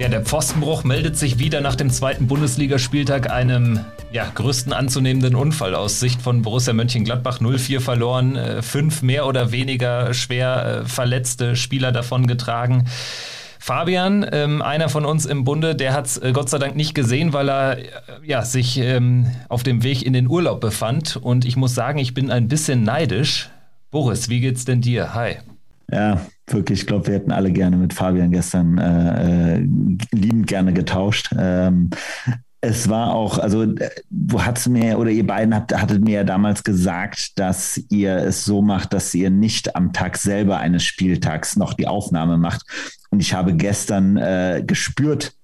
Ja, der Pfostenbruch meldet sich wieder nach dem zweiten Bundesligaspieltag einem ja, größten anzunehmenden Unfall aus Sicht von Borussia Mönchengladbach 0-4 verloren, äh, fünf mehr oder weniger schwer äh, verletzte Spieler davon getragen. Fabian, ähm, einer von uns im Bunde, der hat es äh, Gott sei Dank nicht gesehen, weil er ja, sich ähm, auf dem Weg in den Urlaub befand. Und ich muss sagen, ich bin ein bisschen neidisch. Boris, wie geht's denn dir? Hi. Ja, wirklich. Ich glaube, wir hätten alle gerne mit Fabian gestern äh, äh, liebend gerne getauscht. Ähm, es war auch, also du hast mir oder ihr beiden habt, hattet mir ja damals gesagt, dass ihr es so macht, dass ihr nicht am Tag selber eines Spieltags noch die Aufnahme macht. Und ich habe gestern äh, gespürt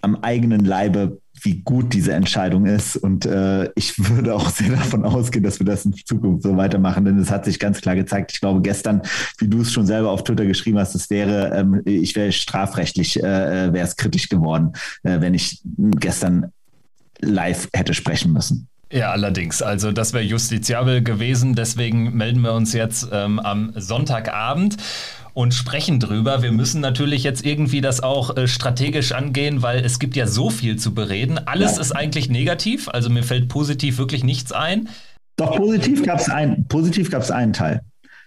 am eigenen Leibe, wie gut diese Entscheidung ist. Und äh, ich würde auch sehr davon ausgehen, dass wir das in Zukunft so weitermachen, denn es hat sich ganz klar gezeigt. Ich glaube, gestern, wie du es schon selber auf Twitter geschrieben hast, es wäre, ähm, ich wäre strafrechtlich, äh, äh wäre es kritisch geworden, äh, wenn ich gestern live hätte sprechen müssen. Ja, allerdings. Also das wäre justiziabel gewesen. Deswegen melden wir uns jetzt ähm, am Sonntagabend und sprechen drüber. Wir müssen natürlich jetzt irgendwie das auch äh, strategisch angehen, weil es gibt ja so viel zu bereden. Alles ja. ist eigentlich negativ, also mir fällt positiv wirklich nichts ein. Doch positiv gab es ein, positiv gab es einen Teil.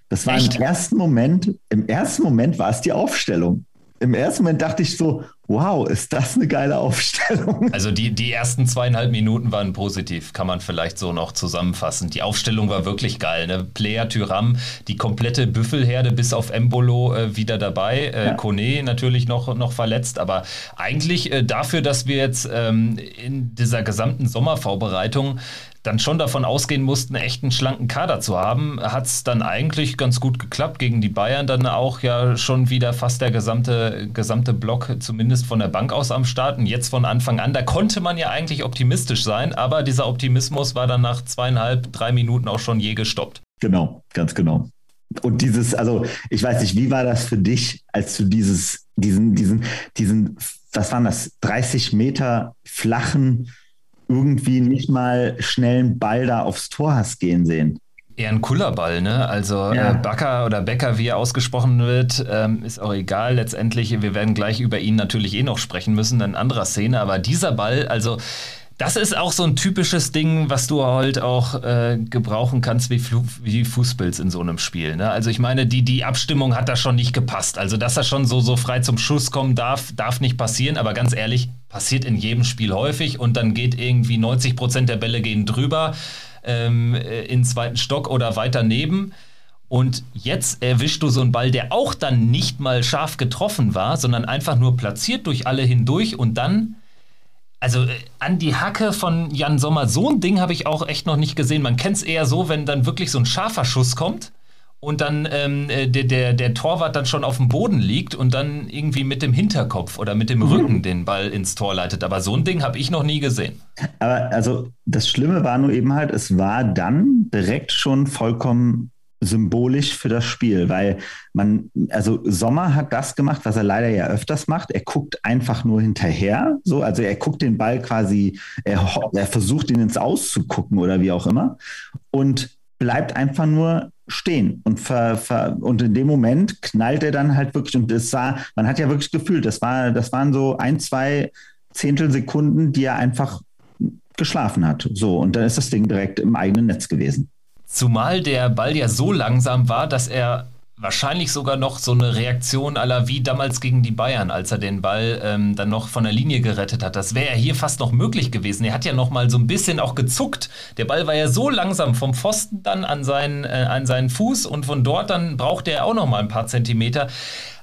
Das war Echt? im ersten Moment, im ersten Moment war es die Aufstellung im ersten Moment dachte ich so, wow, ist das eine geile Aufstellung. Also die, die ersten zweieinhalb Minuten waren positiv, kann man vielleicht so noch zusammenfassen. Die Aufstellung war wirklich geil. Ne? Player Tyram, die komplette Büffelherde bis auf Embolo äh, wieder dabei. Äh, ja. Kone natürlich noch, noch verletzt, aber eigentlich äh, dafür, dass wir jetzt ähm, in dieser gesamten Sommervorbereitung dann schon davon ausgehen mussten, echt einen schlanken Kader zu haben, hat es dann eigentlich ganz gut geklappt. Gegen die Bayern dann auch ja schon wieder fast der gesamte, gesamte Block, zumindest von der Bank aus am Start. Und jetzt von Anfang an, da konnte man ja eigentlich optimistisch sein, aber dieser Optimismus war dann nach zweieinhalb, drei Minuten auch schon je gestoppt. Genau, ganz genau. Und dieses, also ich weiß nicht, wie war das für dich, als du dieses, diesen, diesen, diesen, was waren das, 30 Meter flachen irgendwie nicht mal schnellen Ball da aufs Tor hast gehen sehen. Eher ein Kullerball, ne? Also ja. äh, Backer oder Becker, wie er ausgesprochen wird, ähm, ist auch egal. Letztendlich, wir werden gleich über ihn natürlich eh noch sprechen müssen in anderer Szene. Aber dieser Ball, also das ist auch so ein typisches Ding, was du halt auch äh, gebrauchen kannst wie, wie Fußpilz in so einem Spiel. Ne? Also ich meine, die, die Abstimmung hat da schon nicht gepasst. Also dass er schon so, so frei zum Schuss kommen darf, darf nicht passieren. Aber ganz ehrlich, passiert in jedem Spiel häufig und dann geht irgendwie 90 Prozent der Bälle gehen drüber ähm, äh, in zweiten Stock oder weiter neben. Und jetzt erwischst du so einen Ball, der auch dann nicht mal scharf getroffen war, sondern einfach nur platziert durch alle hindurch und dann also äh, an die Hacke von Jan Sommer, so ein Ding habe ich auch echt noch nicht gesehen. Man kennt es eher so, wenn dann wirklich so ein scharfer Schuss kommt und dann ähm, äh, der, der, der Torwart dann schon auf dem Boden liegt und dann irgendwie mit dem Hinterkopf oder mit dem mhm. Rücken den Ball ins Tor leitet. Aber so ein Ding habe ich noch nie gesehen. Aber also das Schlimme war nur eben halt, es war dann direkt schon vollkommen symbolisch für das Spiel, weil man, also Sommer hat das gemacht, was er leider ja öfters macht. Er guckt einfach nur hinterher, so, also er guckt den Ball quasi, er, er versucht ihn ins Auszugucken oder wie auch immer und bleibt einfach nur stehen und ver, ver, und in dem Moment knallt er dann halt wirklich und das war, man hat ja wirklich gefühlt, das war, das waren so ein, zwei Zehntelsekunden, die er einfach geschlafen hat. So, und dann ist das Ding direkt im eigenen Netz gewesen. Zumal der Ball ja so langsam war, dass er wahrscheinlich sogar noch so eine Reaktion aller wie damals gegen die Bayern, als er den Ball ähm, dann noch von der Linie gerettet hat. Das wäre ja hier fast noch möglich gewesen. Er hat ja noch mal so ein bisschen auch gezuckt. Der Ball war ja so langsam vom Pfosten dann an seinen, äh, an seinen Fuß und von dort dann brauchte er auch noch mal ein paar Zentimeter.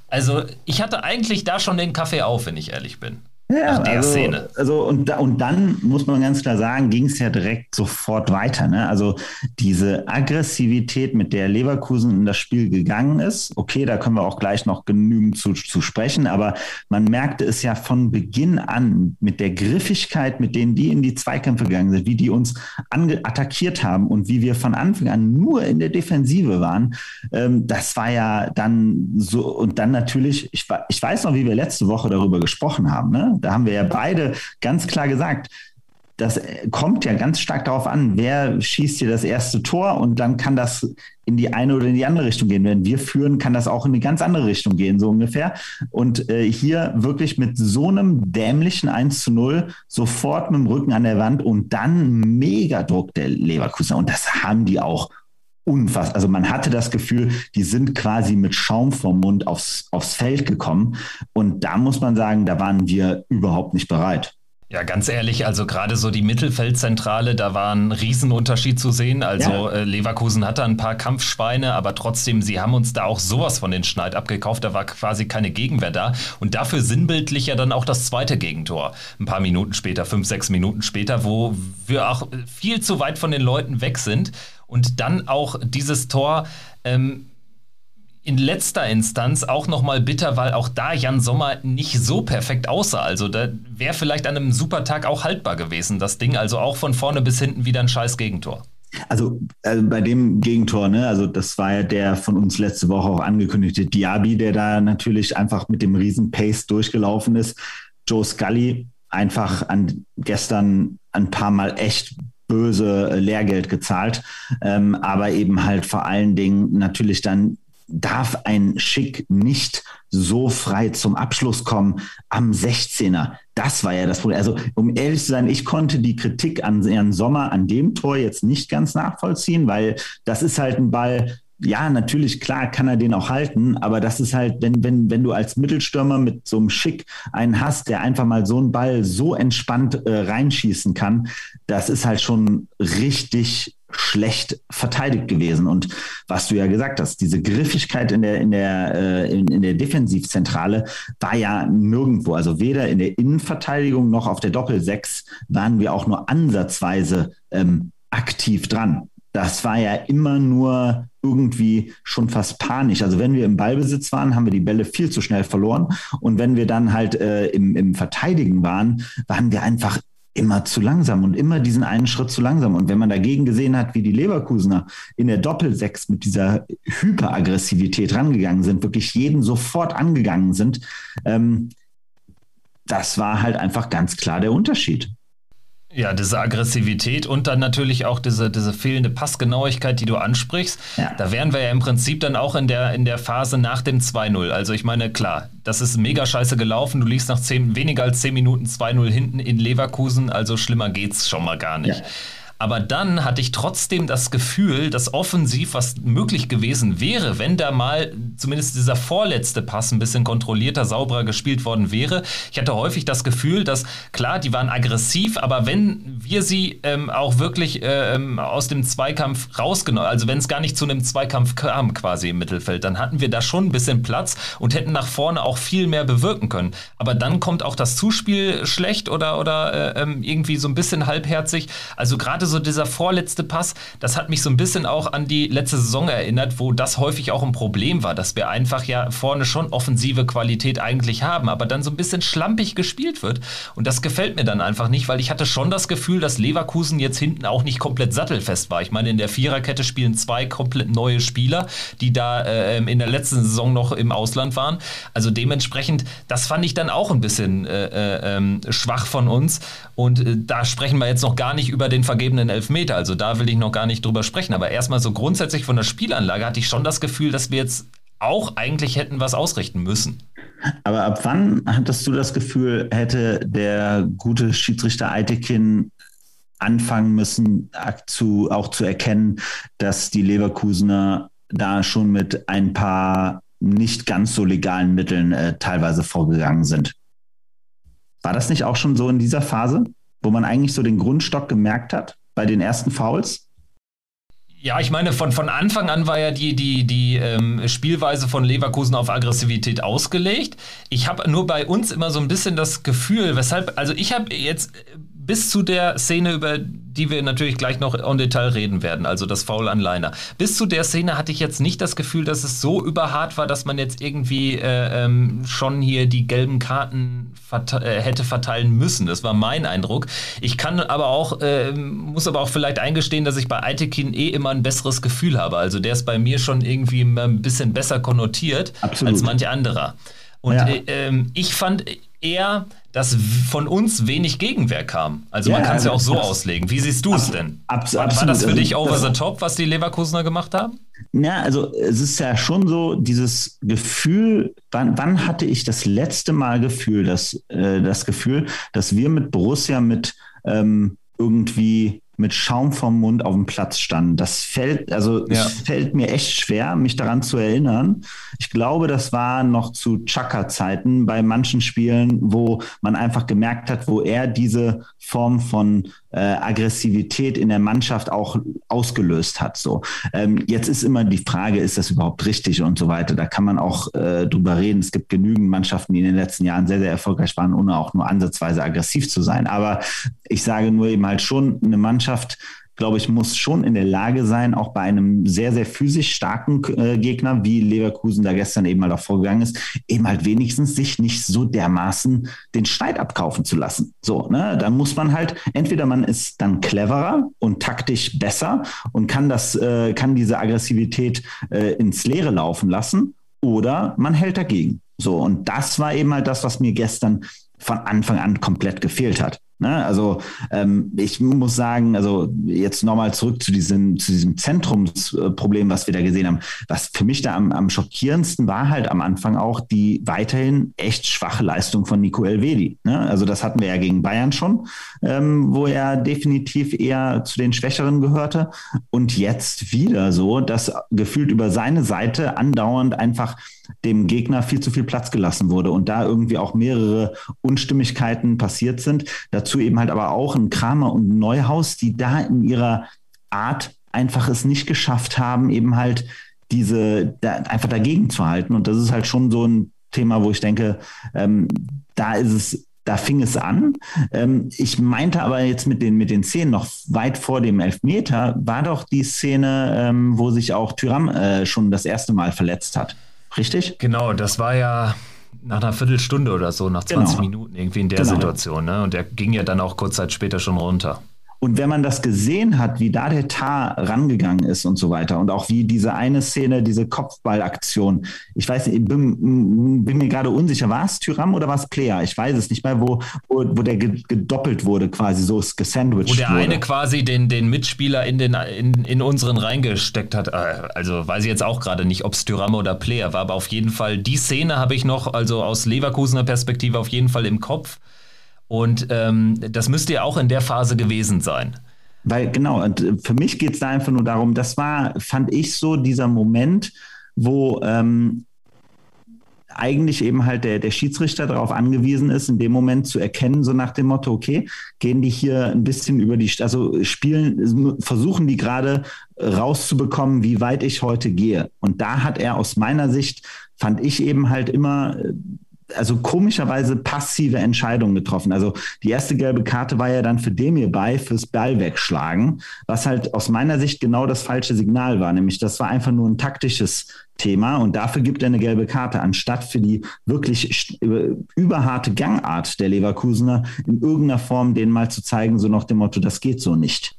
Also ich hatte eigentlich da schon den Kaffee auf, wenn ich ehrlich bin. Ja, Nach der also, Szene. Also und, und dann muss man ganz klar sagen, ging es ja direkt sofort weiter. Ne? Also diese Aggressivität, mit der Leverkusen in das Spiel gegangen ist, okay, da können wir auch gleich noch genügend zu, zu sprechen, aber man merkte es ja von Beginn an mit der Griffigkeit, mit denen die in die Zweikämpfe gegangen sind, wie die uns attackiert haben und wie wir von Anfang an nur in der Defensive waren. Ähm, das war ja dann so und dann natürlich, ich, ich weiß noch, wie wir letzte Woche darüber gesprochen haben. Ne? Da haben wir ja beide ganz klar gesagt, das kommt ja ganz stark darauf an, wer schießt hier das erste Tor und dann kann das in die eine oder in die andere Richtung gehen. Wenn wir führen, kann das auch in eine ganz andere Richtung gehen, so ungefähr. Und äh, hier wirklich mit so einem dämlichen 1 zu 0 sofort mit dem Rücken an der Wand und dann mega Druck der Leverkusen. Und das haben die auch unfassbar. Also man hatte das Gefühl, die sind quasi mit Schaum vom Mund aufs, aufs Feld gekommen. Und da muss man sagen, da waren wir überhaupt nicht bereit. Ja, ganz ehrlich, also gerade so die Mittelfeldzentrale, da war ein Riesenunterschied zu sehen. Also ja. äh, Leverkusen hatte ein paar Kampfschweine, aber trotzdem, sie haben uns da auch sowas von den Schneid abgekauft. Da war quasi keine Gegenwehr da. Und dafür sinnbildlich ja dann auch das zweite Gegentor. Ein paar Minuten später, fünf, sechs Minuten später, wo wir auch viel zu weit von den Leuten weg sind. Und dann auch dieses Tor. Ähm, in letzter Instanz auch nochmal bitter, weil auch da Jan Sommer nicht so perfekt aussah. Also da wäre vielleicht an einem super Tag auch haltbar gewesen, das Ding. Also auch von vorne bis hinten wieder ein scheiß Gegentor. Also äh, bei dem Gegentor, ne, also das war ja der von uns letzte Woche auch angekündigte Diaby, der da natürlich einfach mit dem riesen Pace durchgelaufen ist. Joe Scully einfach an gestern ein paar Mal echt böse Lehrgeld gezahlt, ähm, aber eben halt vor allen Dingen natürlich dann darf ein Schick nicht so frei zum Abschluss kommen am 16er. Das war ja das Problem. Also, um ehrlich zu sein, ich konnte die Kritik an Herrn Sommer an dem Tor jetzt nicht ganz nachvollziehen, weil das ist halt ein Ball, ja, natürlich, klar kann er den auch halten, aber das ist halt, wenn, wenn, wenn du als Mittelstürmer mit so einem Schick einen hast, der einfach mal so einen Ball so entspannt äh, reinschießen kann, das ist halt schon richtig schlecht verteidigt gewesen. Und was du ja gesagt hast, diese Griffigkeit in der, in der, äh, in, in der Defensivzentrale war ja nirgendwo. Also weder in der Innenverteidigung noch auf der Doppelsechs waren wir auch nur ansatzweise ähm, aktiv dran. Das war ja immer nur irgendwie schon fast panisch. Also wenn wir im Ballbesitz waren, haben wir die Bälle viel zu schnell verloren. Und wenn wir dann halt äh, im, im Verteidigen waren, waren wir einfach immer zu langsam und immer diesen einen Schritt zu langsam. Und wenn man dagegen gesehen hat, wie die Leverkusener in der Doppelsechs mit dieser Hyperaggressivität rangegangen sind, wirklich jeden sofort angegangen sind, ähm, das war halt einfach ganz klar der Unterschied. Ja, diese Aggressivität und dann natürlich auch diese, diese fehlende Passgenauigkeit, die du ansprichst. Ja. Da wären wir ja im Prinzip dann auch in der, in der Phase nach dem 2-0. Also ich meine, klar, das ist mega scheiße gelaufen. Du liegst nach 10, weniger als 10 Minuten 2-0 hinten in Leverkusen. Also schlimmer geht's schon mal gar nicht. Ja. Aber dann hatte ich trotzdem das Gefühl, dass offensiv was möglich gewesen wäre, wenn da mal zumindest dieser vorletzte Pass ein bisschen kontrollierter, sauberer gespielt worden wäre. Ich hatte häufig das Gefühl, dass klar, die waren aggressiv, aber wenn wir sie ähm, auch wirklich ähm, aus dem Zweikampf rausgenommen, also wenn es gar nicht zu einem Zweikampf kam quasi im Mittelfeld, dann hatten wir da schon ein bisschen Platz und hätten nach vorne auch viel mehr bewirken können. Aber dann kommt auch das Zuspiel schlecht oder, oder äh, ähm, irgendwie so ein bisschen halbherzig. Also gerade so dieser vorletzte Pass, das hat mich so ein bisschen auch an die letzte Saison erinnert, wo das häufig auch ein Problem war, dass wir einfach ja vorne schon offensive Qualität eigentlich haben, aber dann so ein bisschen schlampig gespielt wird. Und das gefällt mir dann einfach nicht, weil ich hatte schon das Gefühl, dass Leverkusen jetzt hinten auch nicht komplett sattelfest war. Ich meine, in der Viererkette spielen zwei komplett neue Spieler, die da äh, in der letzten Saison noch im Ausland waren. Also dementsprechend, das fand ich dann auch ein bisschen äh, äh, ähm, schwach von uns. Und äh, da sprechen wir jetzt noch gar nicht über den vergebenen einen Elfmeter. Also da will ich noch gar nicht drüber sprechen. Aber erstmal so grundsätzlich von der Spielanlage hatte ich schon das Gefühl, dass wir jetzt auch eigentlich hätten was ausrichten müssen. Aber ab wann hattest du das Gefühl, hätte der gute Schiedsrichter Eitekin anfangen müssen, zu, auch zu erkennen, dass die Leverkusener da schon mit ein paar nicht ganz so legalen Mitteln äh, teilweise vorgegangen sind? War das nicht auch schon so in dieser Phase, wo man eigentlich so den Grundstock gemerkt hat? Bei den ersten Fouls? Ja, ich meine, von, von Anfang an war ja die, die, die ähm, Spielweise von Leverkusen auf Aggressivität ausgelegt. Ich habe nur bei uns immer so ein bisschen das Gefühl, weshalb, also ich habe jetzt bis zu der Szene, über die wir natürlich gleich noch en Detail reden werden, also das Foul an Leiner. Bis zu der Szene hatte ich jetzt nicht das Gefühl, dass es so überhart war, dass man jetzt irgendwie äh, ähm, schon hier die gelben Karten verte äh, hätte verteilen müssen. Das war mein Eindruck. Ich kann aber auch, äh, muss aber auch vielleicht eingestehen, dass ich bei Aitekin eh immer ein besseres Gefühl habe. Also der ist bei mir schon irgendwie ein bisschen besser konnotiert Absolut. als manch anderer. Und ja. Äh, ich fand eher, dass von uns wenig Gegenwehr kam. Also ja, man kann es ja auch so das, auslegen. Wie siehst du es denn? Abs war, war das für dich also over the top, was die Leverkusener gemacht haben? Ja, also es ist ja schon so dieses Gefühl, wann, wann hatte ich das letzte Mal Gefühl, dass, äh, das Gefühl, dass wir mit Borussia mit ähm, irgendwie mit Schaum vom Mund auf dem Platz standen. Das fällt, also ja. es fällt mir echt schwer, mich daran zu erinnern. Ich glaube, das war noch zu Chaka-Zeiten bei manchen Spielen, wo man einfach gemerkt hat, wo er diese Form von äh, Aggressivität in der Mannschaft auch ausgelöst hat. So ähm, jetzt ist immer die Frage, ist das überhaupt richtig und so weiter. Da kann man auch äh, drüber reden. Es gibt genügend Mannschaften, die in den letzten Jahren sehr sehr erfolgreich waren, ohne auch nur ansatzweise aggressiv zu sein. Aber ich sage nur eben halt schon eine Mannschaft glaube ich, muss schon in der Lage sein, auch bei einem sehr, sehr physisch starken äh, Gegner, wie Leverkusen da gestern eben mal davor gegangen ist, eben halt wenigstens sich nicht so dermaßen den Schneid abkaufen zu lassen. So, ne? Dann muss man halt, entweder man ist dann cleverer und taktisch besser und kann das, äh, kann diese Aggressivität äh, ins Leere laufen lassen, oder man hält dagegen. So, und das war eben halt das, was mir gestern von Anfang an komplett gefehlt hat. Ne? Also ähm, ich muss sagen, also jetzt nochmal zurück zu diesem, zu diesem Zentrumsproblem, was wir da gesehen haben. Was für mich da am, am schockierendsten war halt am Anfang auch die weiterhin echt schwache Leistung von Nico Elvedi. Ne? Also das hatten wir ja gegen Bayern schon, ähm, wo er definitiv eher zu den Schwächeren gehörte. Und jetzt wieder so, dass gefühlt über seine Seite andauernd einfach dem Gegner viel zu viel Platz gelassen wurde und da irgendwie auch mehrere Unstimmigkeiten passiert sind. Dazu eben halt aber auch ein Kramer und ein Neuhaus, die da in ihrer Art einfach es nicht geschafft haben, eben halt diese da, einfach dagegen zu halten. Und das ist halt schon so ein Thema, wo ich denke, ähm, da ist es da fing es an. Ähm, ich meinte aber jetzt mit den, mit den Szenen noch weit vor dem Elfmeter, war doch die Szene, ähm, wo sich auch Tyram äh, schon das erste Mal verletzt hat. Richtig? Genau, das war ja nach einer Viertelstunde oder so, nach 20 genau. Minuten irgendwie in der genau. Situation. Ne? Und der ging ja dann auch kurz Zeit später schon runter. Und wenn man das gesehen hat, wie da der Tar rangegangen ist und so weiter und auch wie diese eine Szene, diese Kopfballaktion, ich weiß nicht, bin, bin mir gerade unsicher, war es Tyram oder war es Plea? Ich weiß es nicht mehr, wo, wo, wo der gedoppelt wurde, quasi so gesandwiched Wo der wurde. eine quasi den, den Mitspieler in, den, in, in unseren reingesteckt hat. Äh, also weiß ich jetzt auch gerade nicht, ob es Tyram oder Plea war, aber auf jeden Fall die Szene habe ich noch, also aus Leverkusener Perspektive auf jeden Fall im Kopf und ähm, das müsste ja auch in der Phase gewesen sein. Weil genau, und äh, für mich geht es da einfach nur darum, das war, fand ich so, dieser Moment, wo ähm, eigentlich eben halt der, der Schiedsrichter darauf angewiesen ist, in dem Moment zu erkennen, so nach dem Motto, okay, gehen die hier ein bisschen über die, also spielen, versuchen die gerade rauszubekommen, wie weit ich heute gehe. Und da hat er aus meiner Sicht, fand ich eben halt immer äh, also komischerweise passive Entscheidungen getroffen. Also die erste gelbe Karte war ja dann für Demir bei fürs Ball wegschlagen, was halt aus meiner Sicht genau das falsche Signal war. Nämlich das war einfach nur ein taktisches Thema und dafür gibt er eine gelbe Karte, anstatt für die wirklich überharte Gangart der Leverkusener in irgendeiner Form denen mal zu zeigen, so nach dem Motto, das geht so nicht.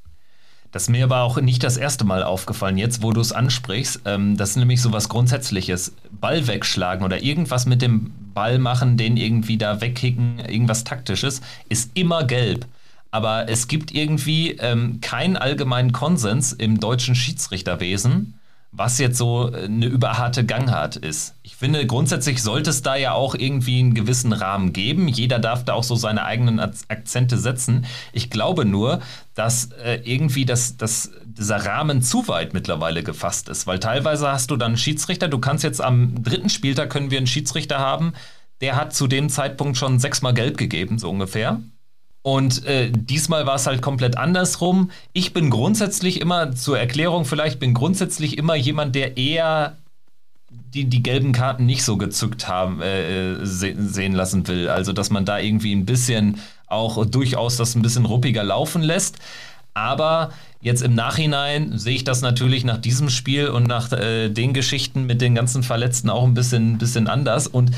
Das ist mir aber auch nicht das erste Mal aufgefallen, jetzt wo du es ansprichst. Ähm, das ist nämlich so was Grundsätzliches. Ball wegschlagen oder irgendwas mit dem Ball machen, den irgendwie da wegkicken, irgendwas Taktisches, ist immer gelb. Aber es gibt irgendwie ähm, keinen allgemeinen Konsens im deutschen Schiedsrichterwesen, was jetzt so äh, eine überharte Gangart ist. Ich finde, grundsätzlich sollte es da ja auch irgendwie einen gewissen Rahmen geben. Jeder darf da auch so seine eigenen Akzente setzen. Ich glaube nur, dass äh, irgendwie das, das, dieser Rahmen zu weit mittlerweile gefasst ist. Weil teilweise hast du dann einen Schiedsrichter, du kannst jetzt am dritten Spieltag können wir einen Schiedsrichter haben, der hat zu dem Zeitpunkt schon sechsmal gelb gegeben, so ungefähr. Und äh, diesmal war es halt komplett andersrum. Ich bin grundsätzlich immer, zur Erklärung vielleicht, bin grundsätzlich immer jemand, der eher die, die gelben Karten nicht so gezückt haben, äh, äh se sehen lassen will. Also, dass man da irgendwie ein bisschen auch durchaus das ein bisschen ruppiger laufen lässt. Aber jetzt im Nachhinein sehe ich das natürlich nach diesem Spiel und nach äh, den Geschichten mit den ganzen Verletzten auch ein bisschen, bisschen anders. Und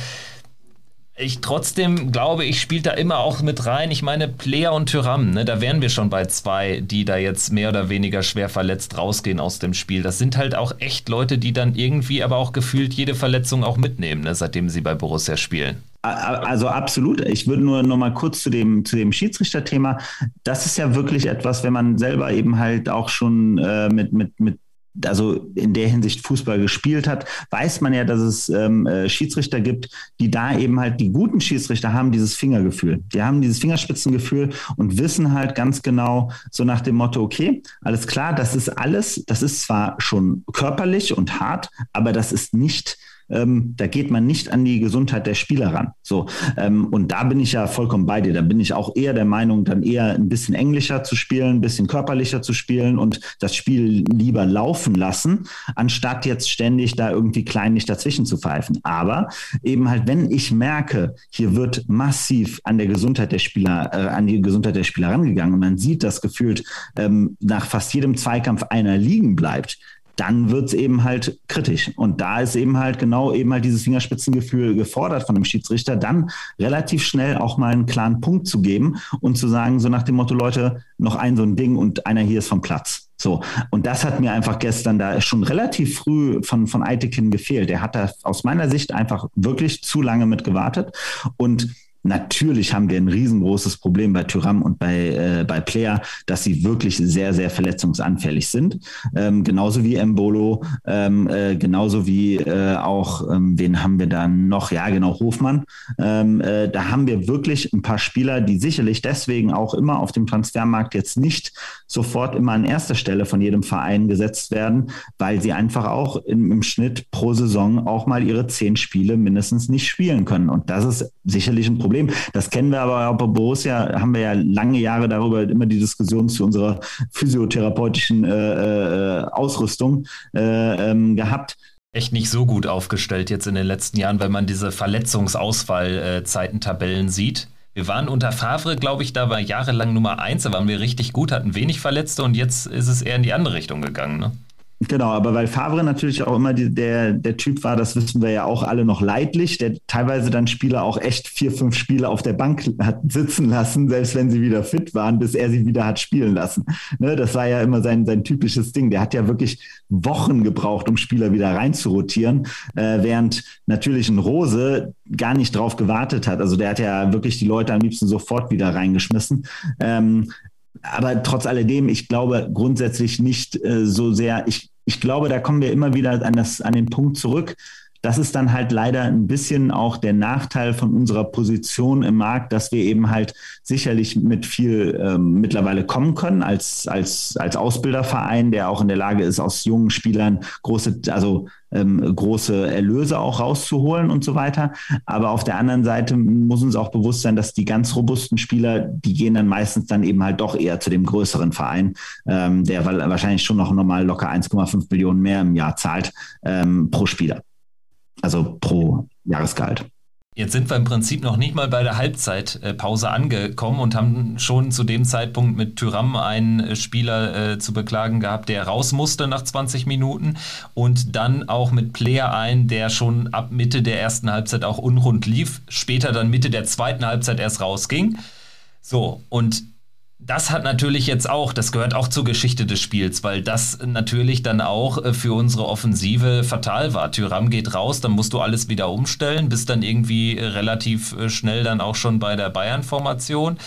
ich trotzdem glaube, ich spiele da immer auch mit rein. Ich meine, Player und Tyram, ne, da wären wir schon bei zwei, die da jetzt mehr oder weniger schwer verletzt rausgehen aus dem Spiel. Das sind halt auch echt Leute, die dann irgendwie aber auch gefühlt jede Verletzung auch mitnehmen, ne, seitdem sie bei Borussia spielen. Also absolut. Ich würde nur noch mal kurz zu dem, zu dem Schiedsrichterthema. Das ist ja wirklich etwas, wenn man selber eben halt auch schon äh, mit, mit, mit also in der Hinsicht Fußball gespielt hat, weiß man ja, dass es ähm, äh, Schiedsrichter gibt, die da eben halt die guten Schiedsrichter haben dieses Fingergefühl. Die haben dieses Fingerspitzengefühl und wissen halt ganz genau so nach dem Motto, okay, alles klar, das ist alles, das ist zwar schon körperlich und hart, aber das ist nicht ähm, da geht man nicht an die Gesundheit der Spieler ran. So, ähm, und da bin ich ja vollkommen bei dir. Da bin ich auch eher der Meinung, dann eher ein bisschen englischer zu spielen, ein bisschen körperlicher zu spielen und das Spiel lieber laufen lassen, anstatt jetzt ständig da irgendwie kleinlich dazwischen zu pfeifen. Aber eben halt, wenn ich merke, hier wird massiv an der Gesundheit der Spieler, äh, an die Gesundheit der Spieler rangegangen und man sieht das gefühlt ähm, nach fast jedem Zweikampf einer liegen bleibt, dann wird es eben halt kritisch. Und da ist eben halt genau eben halt dieses Fingerspitzengefühl gefordert von dem Schiedsrichter, dann relativ schnell auch mal einen klaren Punkt zu geben und zu sagen, so nach dem Motto, Leute, noch ein so ein Ding und einer hier ist vom Platz. So. Und das hat mir einfach gestern da schon relativ früh von, von Eitekin gefehlt. Er hat da aus meiner Sicht einfach wirklich zu lange mit gewartet und Natürlich haben wir ein riesengroßes Problem bei Tyram und bei, äh, bei Player, dass sie wirklich sehr, sehr verletzungsanfällig sind. Ähm, genauso wie Embolo, ähm, äh, genauso wie äh, auch, ähm, wen haben wir dann noch? Ja, genau, Hofmann. Ähm, äh, da haben wir wirklich ein paar Spieler, die sicherlich deswegen auch immer auf dem Transfermarkt jetzt nicht sofort immer an erster Stelle von jedem Verein gesetzt werden, weil sie einfach auch im, im Schnitt pro Saison auch mal ihre zehn Spiele mindestens nicht spielen können. Und das ist sicherlich ein Problem Problem. Das kennen wir aber auch bei Borussia, haben wir ja lange Jahre darüber immer die Diskussion zu unserer physiotherapeutischen äh, äh, Ausrüstung äh, ähm, gehabt echt nicht so gut aufgestellt jetzt in den letzten Jahren, wenn man diese Verletzungsausfallzeitentabellen sieht. Wir waren unter Favre, glaube ich, da war jahrelang Nummer eins, da waren wir richtig gut, hatten wenig Verletzte und jetzt ist es eher in die andere Richtung gegangen. Ne? Genau, aber weil Favre natürlich auch immer die, der, der Typ war, das wissen wir ja auch alle noch leidlich, der teilweise dann Spieler auch echt vier, fünf Spiele auf der Bank hat sitzen lassen, selbst wenn sie wieder fit waren, bis er sie wieder hat spielen lassen. Ne, das war ja immer sein, sein typisches Ding. Der hat ja wirklich Wochen gebraucht, um Spieler wieder reinzurotieren, äh, während natürlich ein Rose gar nicht drauf gewartet hat. Also der hat ja wirklich die Leute am liebsten sofort wieder reingeschmissen. Ähm, aber trotz alledem, ich glaube grundsätzlich nicht äh, so sehr, ich, ich glaube, da kommen wir immer wieder an, das, an den Punkt zurück. Das ist dann halt leider ein bisschen auch der Nachteil von unserer Position im Markt, dass wir eben halt sicherlich mit viel ähm, mittlerweile kommen können als, als, als Ausbilderverein, der auch in der Lage ist, aus jungen Spielern große, also ähm, große Erlöse auch rauszuholen und so weiter. Aber auf der anderen Seite muss uns auch bewusst sein, dass die ganz robusten Spieler, die gehen dann meistens dann eben halt doch eher zu dem größeren Verein, ähm, der wahrscheinlich schon noch normal locker 1,5 Millionen mehr im Jahr zahlt ähm, pro Spieler. Also pro Jahresgehalt. Jetzt sind wir im Prinzip noch nicht mal bei der Halbzeitpause angekommen und haben schon zu dem Zeitpunkt mit Tyram einen äh, Spieler äh, zu beklagen gehabt, der raus musste nach 20 Minuten und dann auch mit Player ein, der schon ab Mitte der ersten Halbzeit auch unrund lief, später dann Mitte der zweiten Halbzeit erst rausging. So, und das hat natürlich jetzt auch, das gehört auch zur Geschichte des Spiels, weil das natürlich dann auch äh, für unsere Offensive fatal war. Tyram geht raus, dann musst du alles wieder umstellen, bist dann irgendwie äh, relativ äh, schnell dann auch schon bei der Bayern-Formation.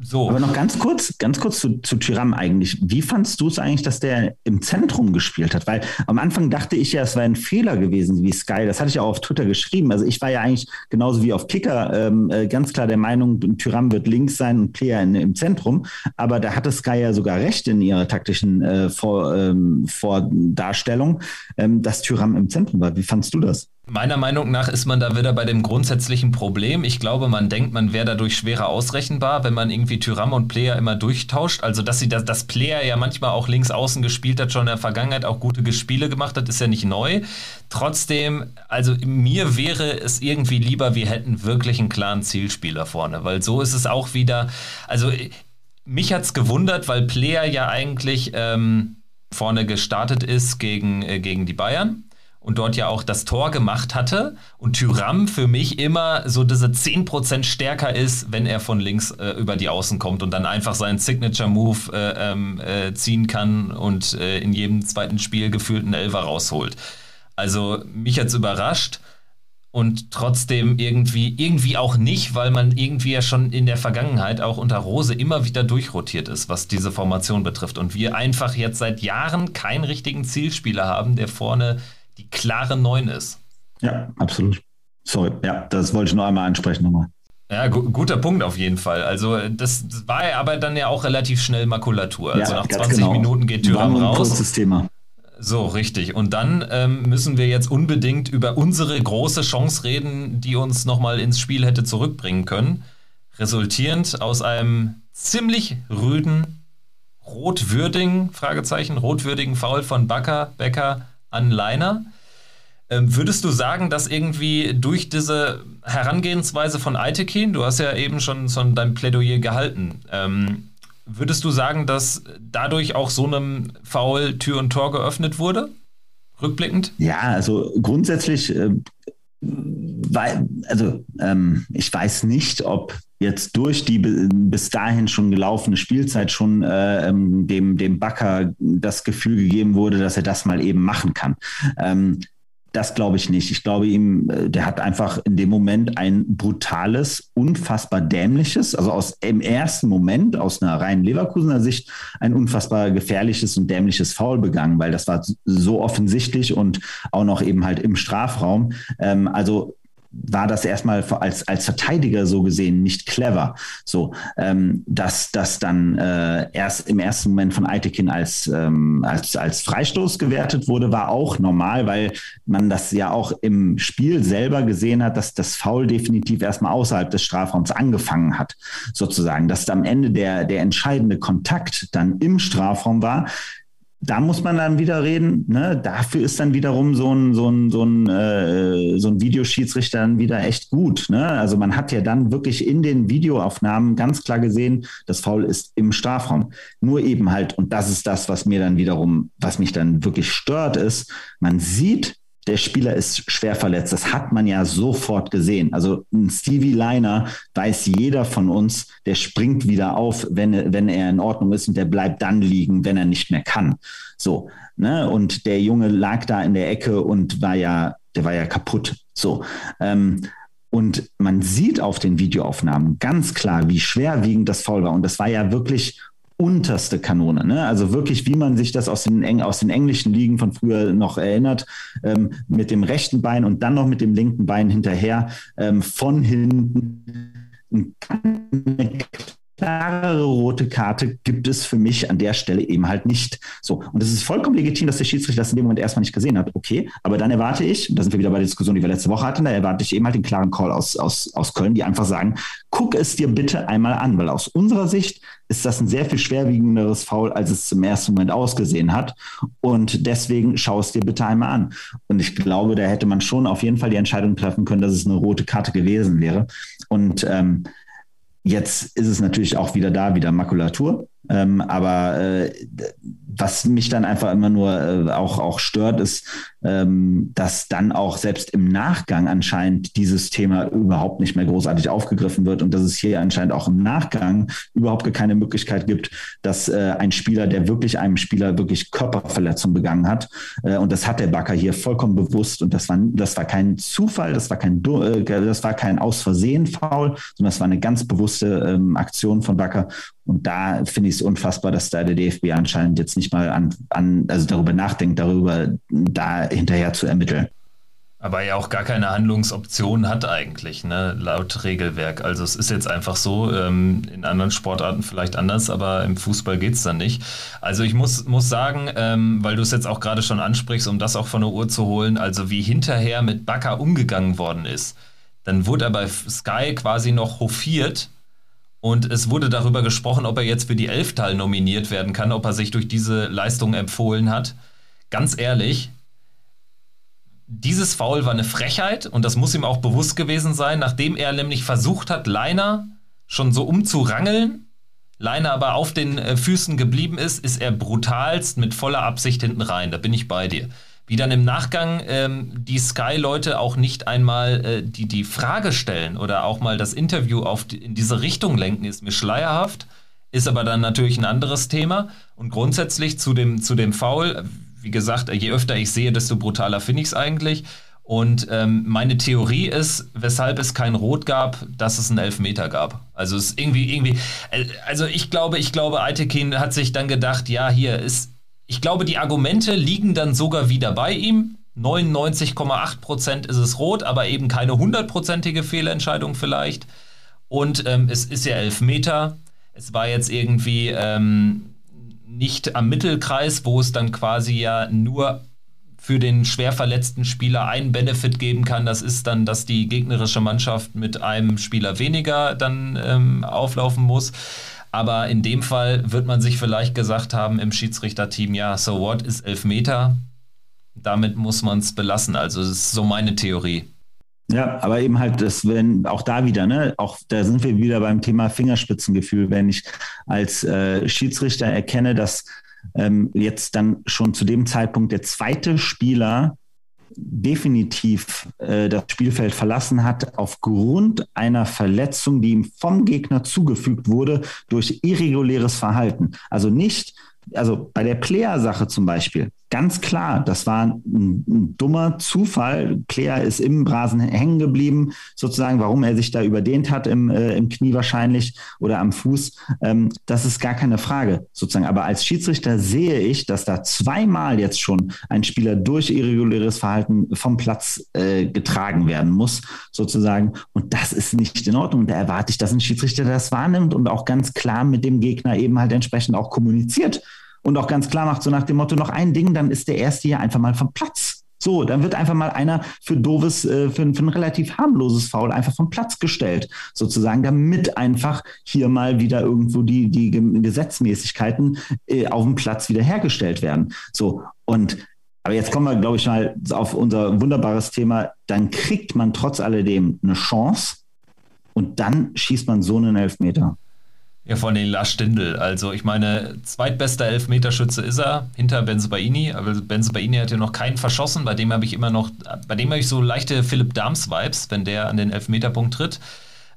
So. Aber noch ganz kurz, ganz kurz zu, zu Chiram eigentlich. Wie fandst du es eigentlich, dass der im Zentrum gespielt hat? Weil am Anfang dachte ich ja, es wäre ein Fehler gewesen wie Sky. Das hatte ich auch auf Twitter geschrieben. Also ich war ja eigentlich genauso wie auf Kicker ähm, äh, ganz klar der Meinung, Tyram wird links sein und Player in, im Zentrum. Aber da hatte Sky ja sogar recht in ihrer taktischen äh, Vor, ähm, Vordarstellung, ähm, dass Tyram im Zentrum war. Wie fandst du das? Meiner Meinung nach ist man da wieder bei dem grundsätzlichen Problem. Ich glaube, man denkt, man wäre dadurch schwerer ausrechenbar, wenn man irgendwie Tyram und Player immer durchtauscht. Also, dass sie das, das Player ja manchmal auch links außen gespielt hat, schon in der Vergangenheit auch gute Spiele gemacht hat, ist ja nicht neu. Trotzdem, also mir wäre es irgendwie lieber, wir hätten wirklich einen klaren Zielspieler vorne, weil so ist es auch wieder. Also, mich hat es gewundert, weil Player ja eigentlich ähm, vorne gestartet ist gegen, äh, gegen die Bayern und dort ja auch das Tor gemacht hatte und Tyram für mich immer so diese 10% stärker ist, wenn er von links äh, über die Außen kommt und dann einfach seinen Signature-Move äh, ähm, äh, ziehen kann und äh, in jedem zweiten Spiel gefühlt einen Elfer rausholt. Also mich hat's überrascht und trotzdem irgendwie, irgendwie auch nicht, weil man irgendwie ja schon in der Vergangenheit auch unter Rose immer wieder durchrotiert ist, was diese Formation betrifft und wir einfach jetzt seit Jahren keinen richtigen Zielspieler haben, der vorne die klare 9 ist. Ja, absolut. Sorry, ja, das wollte ich noch einmal ansprechen nochmal. Ja, gu guter Punkt auf jeden Fall. Also das, war ja aber dann ja auch relativ schnell Makulatur. Also ja, nach 20 genau. Minuten geht Thüram raus. Kurzes Thema. So, richtig. Und dann ähm, müssen wir jetzt unbedingt über unsere große Chance reden, die uns nochmal ins Spiel hätte zurückbringen können. Resultierend aus einem ziemlich rüden, rotwürdigen, Fragezeichen, rotwürdigen Foul von Bakker, Becker an Leiner. Ähm, würdest du sagen, dass irgendwie durch diese Herangehensweise von Aitekin, du hast ja eben schon, schon dein Plädoyer gehalten, ähm, würdest du sagen, dass dadurch auch so einem Foul Tür und Tor geöffnet wurde? Rückblickend? Ja, also grundsätzlich, äh, weil, also ähm, ich weiß nicht, ob jetzt durch die bis dahin schon gelaufene Spielzeit schon äh, ähm, dem, dem Backer das Gefühl gegeben wurde, dass er das mal eben machen kann. Ähm, das glaube ich nicht. Ich glaube ihm, äh, der hat einfach in dem Moment ein brutales, unfassbar dämliches, also aus im ersten Moment aus einer reinen Leverkusener Sicht ein unfassbar gefährliches und dämliches Foul begangen, weil das war so offensichtlich und auch noch eben halt im Strafraum. Ähm, also war das erstmal als, als Verteidiger so gesehen nicht clever. So, ähm, dass das dann äh, erst im ersten Moment von Eitekin als, ähm, als, als Freistoß gewertet wurde, war auch normal, weil man das ja auch im Spiel selber gesehen hat, dass das Foul definitiv erstmal außerhalb des Strafraums angefangen hat, sozusagen. Dass am Ende der, der entscheidende Kontakt dann im Strafraum war, da muss man dann wieder reden. Ne? Dafür ist dann wiederum so ein, so ein, so ein, äh, so ein Videoschiedsrichter dann wieder echt gut. Ne? Also man hat ja dann wirklich in den Videoaufnahmen ganz klar gesehen, das Foul ist im Strafraum. Nur eben halt, und das ist das, was mir dann wiederum, was mich dann wirklich stört, ist, man sieht der Spieler ist schwer verletzt. Das hat man ja sofort gesehen. Also ein Stevie Liner weiß jeder von uns, der springt wieder auf, wenn, wenn er in Ordnung ist und der bleibt dann liegen, wenn er nicht mehr kann. So, ne? Und der Junge lag da in der Ecke und war ja, der war ja kaputt. So. Ähm, und man sieht auf den Videoaufnahmen ganz klar, wie schwerwiegend das Foul war. Und das war ja wirklich unterste Kanone. Ne? Also wirklich, wie man sich das aus den, aus den englischen Ligen von früher noch erinnert, ähm, mit dem rechten Bein und dann noch mit dem linken Bein hinterher, ähm, von hinten klarere rote Karte gibt es für mich an der Stelle eben halt nicht. So. Und es ist vollkommen legitim, dass der Schiedsrichter das in dem Moment erstmal nicht gesehen hat. Okay, aber dann erwarte ich, und da sind wir wieder bei der Diskussion, die wir letzte Woche hatten, da erwarte ich eben halt den klaren Call aus, aus, aus Köln, die einfach sagen, guck es dir bitte einmal an, weil aus unserer Sicht ist das ein sehr viel schwerwiegenderes Foul, als es zum ersten Moment ausgesehen hat. Und deswegen schau es dir bitte einmal an. Und ich glaube, da hätte man schon auf jeden Fall die Entscheidung treffen können, dass es eine rote Karte gewesen wäre. Und ähm, Jetzt ist es natürlich auch wieder da, wieder Makulatur. Ähm, aber äh, was mich dann einfach immer nur äh, auch, auch stört, ist, ähm, dass dann auch selbst im Nachgang anscheinend dieses Thema überhaupt nicht mehr großartig aufgegriffen wird und dass es hier anscheinend auch im Nachgang überhaupt keine Möglichkeit gibt, dass äh, ein Spieler, der wirklich einem Spieler wirklich Körperverletzung begangen hat, äh, und das hat der Backer hier vollkommen bewusst und das war, das war kein Zufall, das war kein, äh, das war kein aus Versehen Foul, sondern das war eine ganz bewusste ähm, Aktion von Backer und da finde ich es unfassbar, dass da der DFB anscheinend jetzt nicht mal an, an, also darüber nachdenkt, darüber da hinterher zu ermitteln. Aber ja auch gar keine Handlungsoption hat eigentlich, ne, laut Regelwerk. Also es ist jetzt einfach so, ähm, in anderen Sportarten vielleicht anders, aber im Fußball geht es dann nicht. Also ich muss, muss sagen, ähm, weil du es jetzt auch gerade schon ansprichst, um das auch von der Uhr zu holen, also wie hinterher mit Bakker umgegangen worden ist. Dann wurde er bei Sky quasi noch hofiert und es wurde darüber gesprochen, ob er jetzt für die Elftal nominiert werden kann, ob er sich durch diese Leistung empfohlen hat. Ganz ehrlich, dieses Foul war eine Frechheit und das muss ihm auch bewusst gewesen sein, nachdem er nämlich versucht hat, Leiner schon so umzurangeln, Leiner aber auf den äh, Füßen geblieben ist, ist er brutalst mit voller Absicht hinten rein. Da bin ich bei dir. Wie dann im Nachgang ähm, die Sky-Leute auch nicht einmal äh, die, die Frage stellen oder auch mal das Interview auf die, in diese Richtung lenken, ist mir schleierhaft. Ist aber dann natürlich ein anderes Thema. Und grundsätzlich zu dem, zu dem Foul, wie gesagt, je öfter ich sehe, desto brutaler finde ich es eigentlich. Und ähm, meine Theorie ist, weshalb es kein Rot gab, dass es einen Elfmeter gab. Also es irgendwie, irgendwie, äh, also ich glaube, ich glaube, Aitekin hat sich dann gedacht, ja, hier ist, ich glaube, die Argumente liegen dann sogar wieder bei ihm. 99,8 Prozent ist es rot, aber eben keine hundertprozentige Fehlentscheidung vielleicht. Und ähm, es ist ja Elfmeter. Es war jetzt irgendwie, ähm, nicht am Mittelkreis, wo es dann quasi ja nur für den schwer verletzten Spieler einen Benefit geben kann. Das ist dann, dass die gegnerische Mannschaft mit einem Spieler weniger dann ähm, auflaufen muss. Aber in dem Fall wird man sich vielleicht gesagt haben im Schiedsrichterteam, ja, so what ist Elfmeter? Damit muss man es belassen. Also das ist so meine Theorie. Ja, aber eben halt, das, wenn auch da wieder, ne, auch da sind wir wieder beim Thema Fingerspitzengefühl, wenn ich als äh, Schiedsrichter erkenne, dass ähm, jetzt dann schon zu dem Zeitpunkt der zweite Spieler definitiv äh, das Spielfeld verlassen hat aufgrund einer Verletzung, die ihm vom Gegner zugefügt wurde durch irreguläres Verhalten. Also nicht also bei der Player-Sache zum Beispiel, ganz klar, das war ein, ein, dummer Zufall. Player ist im Rasen hängen geblieben, sozusagen, warum er sich da überdehnt hat im, äh, im Knie wahrscheinlich oder am Fuß. Ähm, das ist gar keine Frage, sozusagen. Aber als Schiedsrichter sehe ich, dass da zweimal jetzt schon ein Spieler durch irreguläres Verhalten vom Platz äh, getragen werden muss, sozusagen. Und das ist nicht in Ordnung. Da erwarte ich, dass ein Schiedsrichter das wahrnimmt und auch ganz klar mit dem Gegner eben halt entsprechend auch kommuniziert und auch ganz klar macht, so nach dem Motto, noch ein Ding, dann ist der erste hier einfach mal vom Platz. So, dann wird einfach mal einer für doofes, äh, für, für, ein relativ harmloses Foul einfach vom Platz gestellt, sozusagen, damit einfach hier mal wieder irgendwo die, die Gesetzmäßigkeiten äh, auf dem Platz wiederhergestellt werden. So, und aber jetzt kommen wir, glaube ich, mal auf unser wunderbares Thema. Dann kriegt man trotz alledem eine Chance und dann schießt man so einen Elfmeter. Ja, von den Lars Stindl. Also ich meine, zweitbester Elfmeterschütze ist er, hinter Benzebaini. Aber Benzebaini hat ja noch keinen verschossen. Bei dem habe ich immer noch, bei dem habe ich so leichte Philipp Dahms-Vibes, wenn der an den Elfmeterpunkt tritt.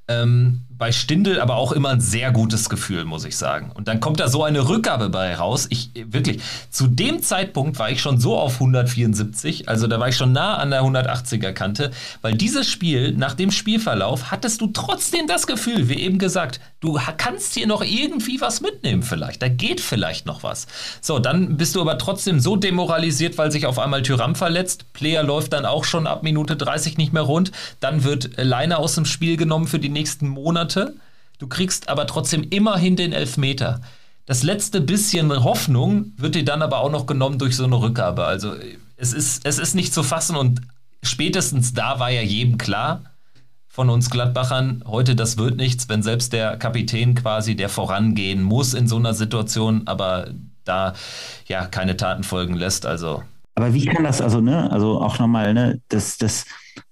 Ähm, bei Stindel aber auch immer ein sehr gutes Gefühl, muss ich sagen. Und dann kommt da so eine Rückgabe bei raus. Ich wirklich, zu dem Zeitpunkt war ich schon so auf 174, also da war ich schon nah an der 180er Kante, weil dieses Spiel, nach dem Spielverlauf, hattest du trotzdem das Gefühl, wie eben gesagt, du kannst hier noch irgendwie was mitnehmen vielleicht. Da geht vielleicht noch was. So, dann bist du aber trotzdem so demoralisiert, weil sich auf einmal Tyram verletzt. Player läuft dann auch schon ab Minute 30 nicht mehr rund. Dann wird Leine aus dem Spiel genommen für die nächsten Monate. Monate. Du kriegst aber trotzdem immerhin den Elfmeter. Das letzte bisschen Hoffnung wird dir dann aber auch noch genommen durch so eine Rückgabe. Also es ist, es ist nicht zu fassen und spätestens da war ja jedem klar von uns Gladbachern, heute das wird nichts, wenn selbst der Kapitän quasi, der vorangehen muss in so einer Situation, aber da ja keine Taten folgen lässt. Also aber wie kann das, also, ne, also auch nochmal, ne, das, das,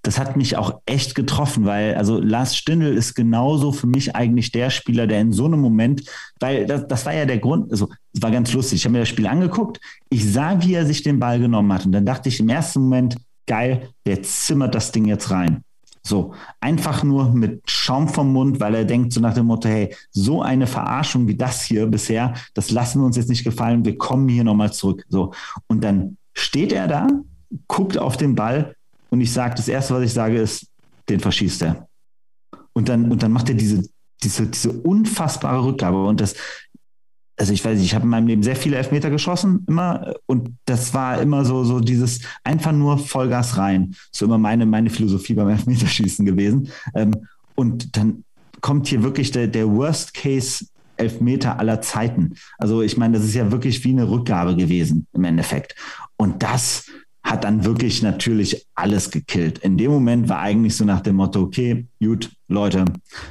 das hat mich auch echt getroffen, weil, also Lars Stindl ist genauso für mich eigentlich der Spieler, der in so einem Moment, weil das, das war ja der Grund, also es war ganz lustig, ich habe mir das Spiel angeguckt, ich sah, wie er sich den Ball genommen hat. Und dann dachte ich im ersten Moment, geil, der zimmert das Ding jetzt rein. So, einfach nur mit Schaum vom Mund, weil er denkt so nach dem Motto, hey, so eine Verarschung wie das hier bisher, das lassen wir uns jetzt nicht gefallen, wir kommen hier nochmal zurück. So, und dann steht er da, guckt auf den Ball und ich sage, das Erste, was ich sage, ist, den verschießt er. Und dann, und dann macht er diese, diese, diese unfassbare Rückgabe. Und das, also ich weiß nicht, ich habe in meinem Leben sehr viele Elfmeter geschossen, immer. Und das war immer so, so dieses einfach nur Vollgas rein. So immer meine, meine Philosophie beim Elfmeterschießen gewesen. Ähm, und dann kommt hier wirklich der, der Worst Case Elfmeter aller Zeiten. Also ich meine, das ist ja wirklich wie eine Rückgabe gewesen im Endeffekt. Und das hat dann wirklich natürlich alles gekillt. In dem Moment war eigentlich so nach dem Motto, okay, gut, Leute,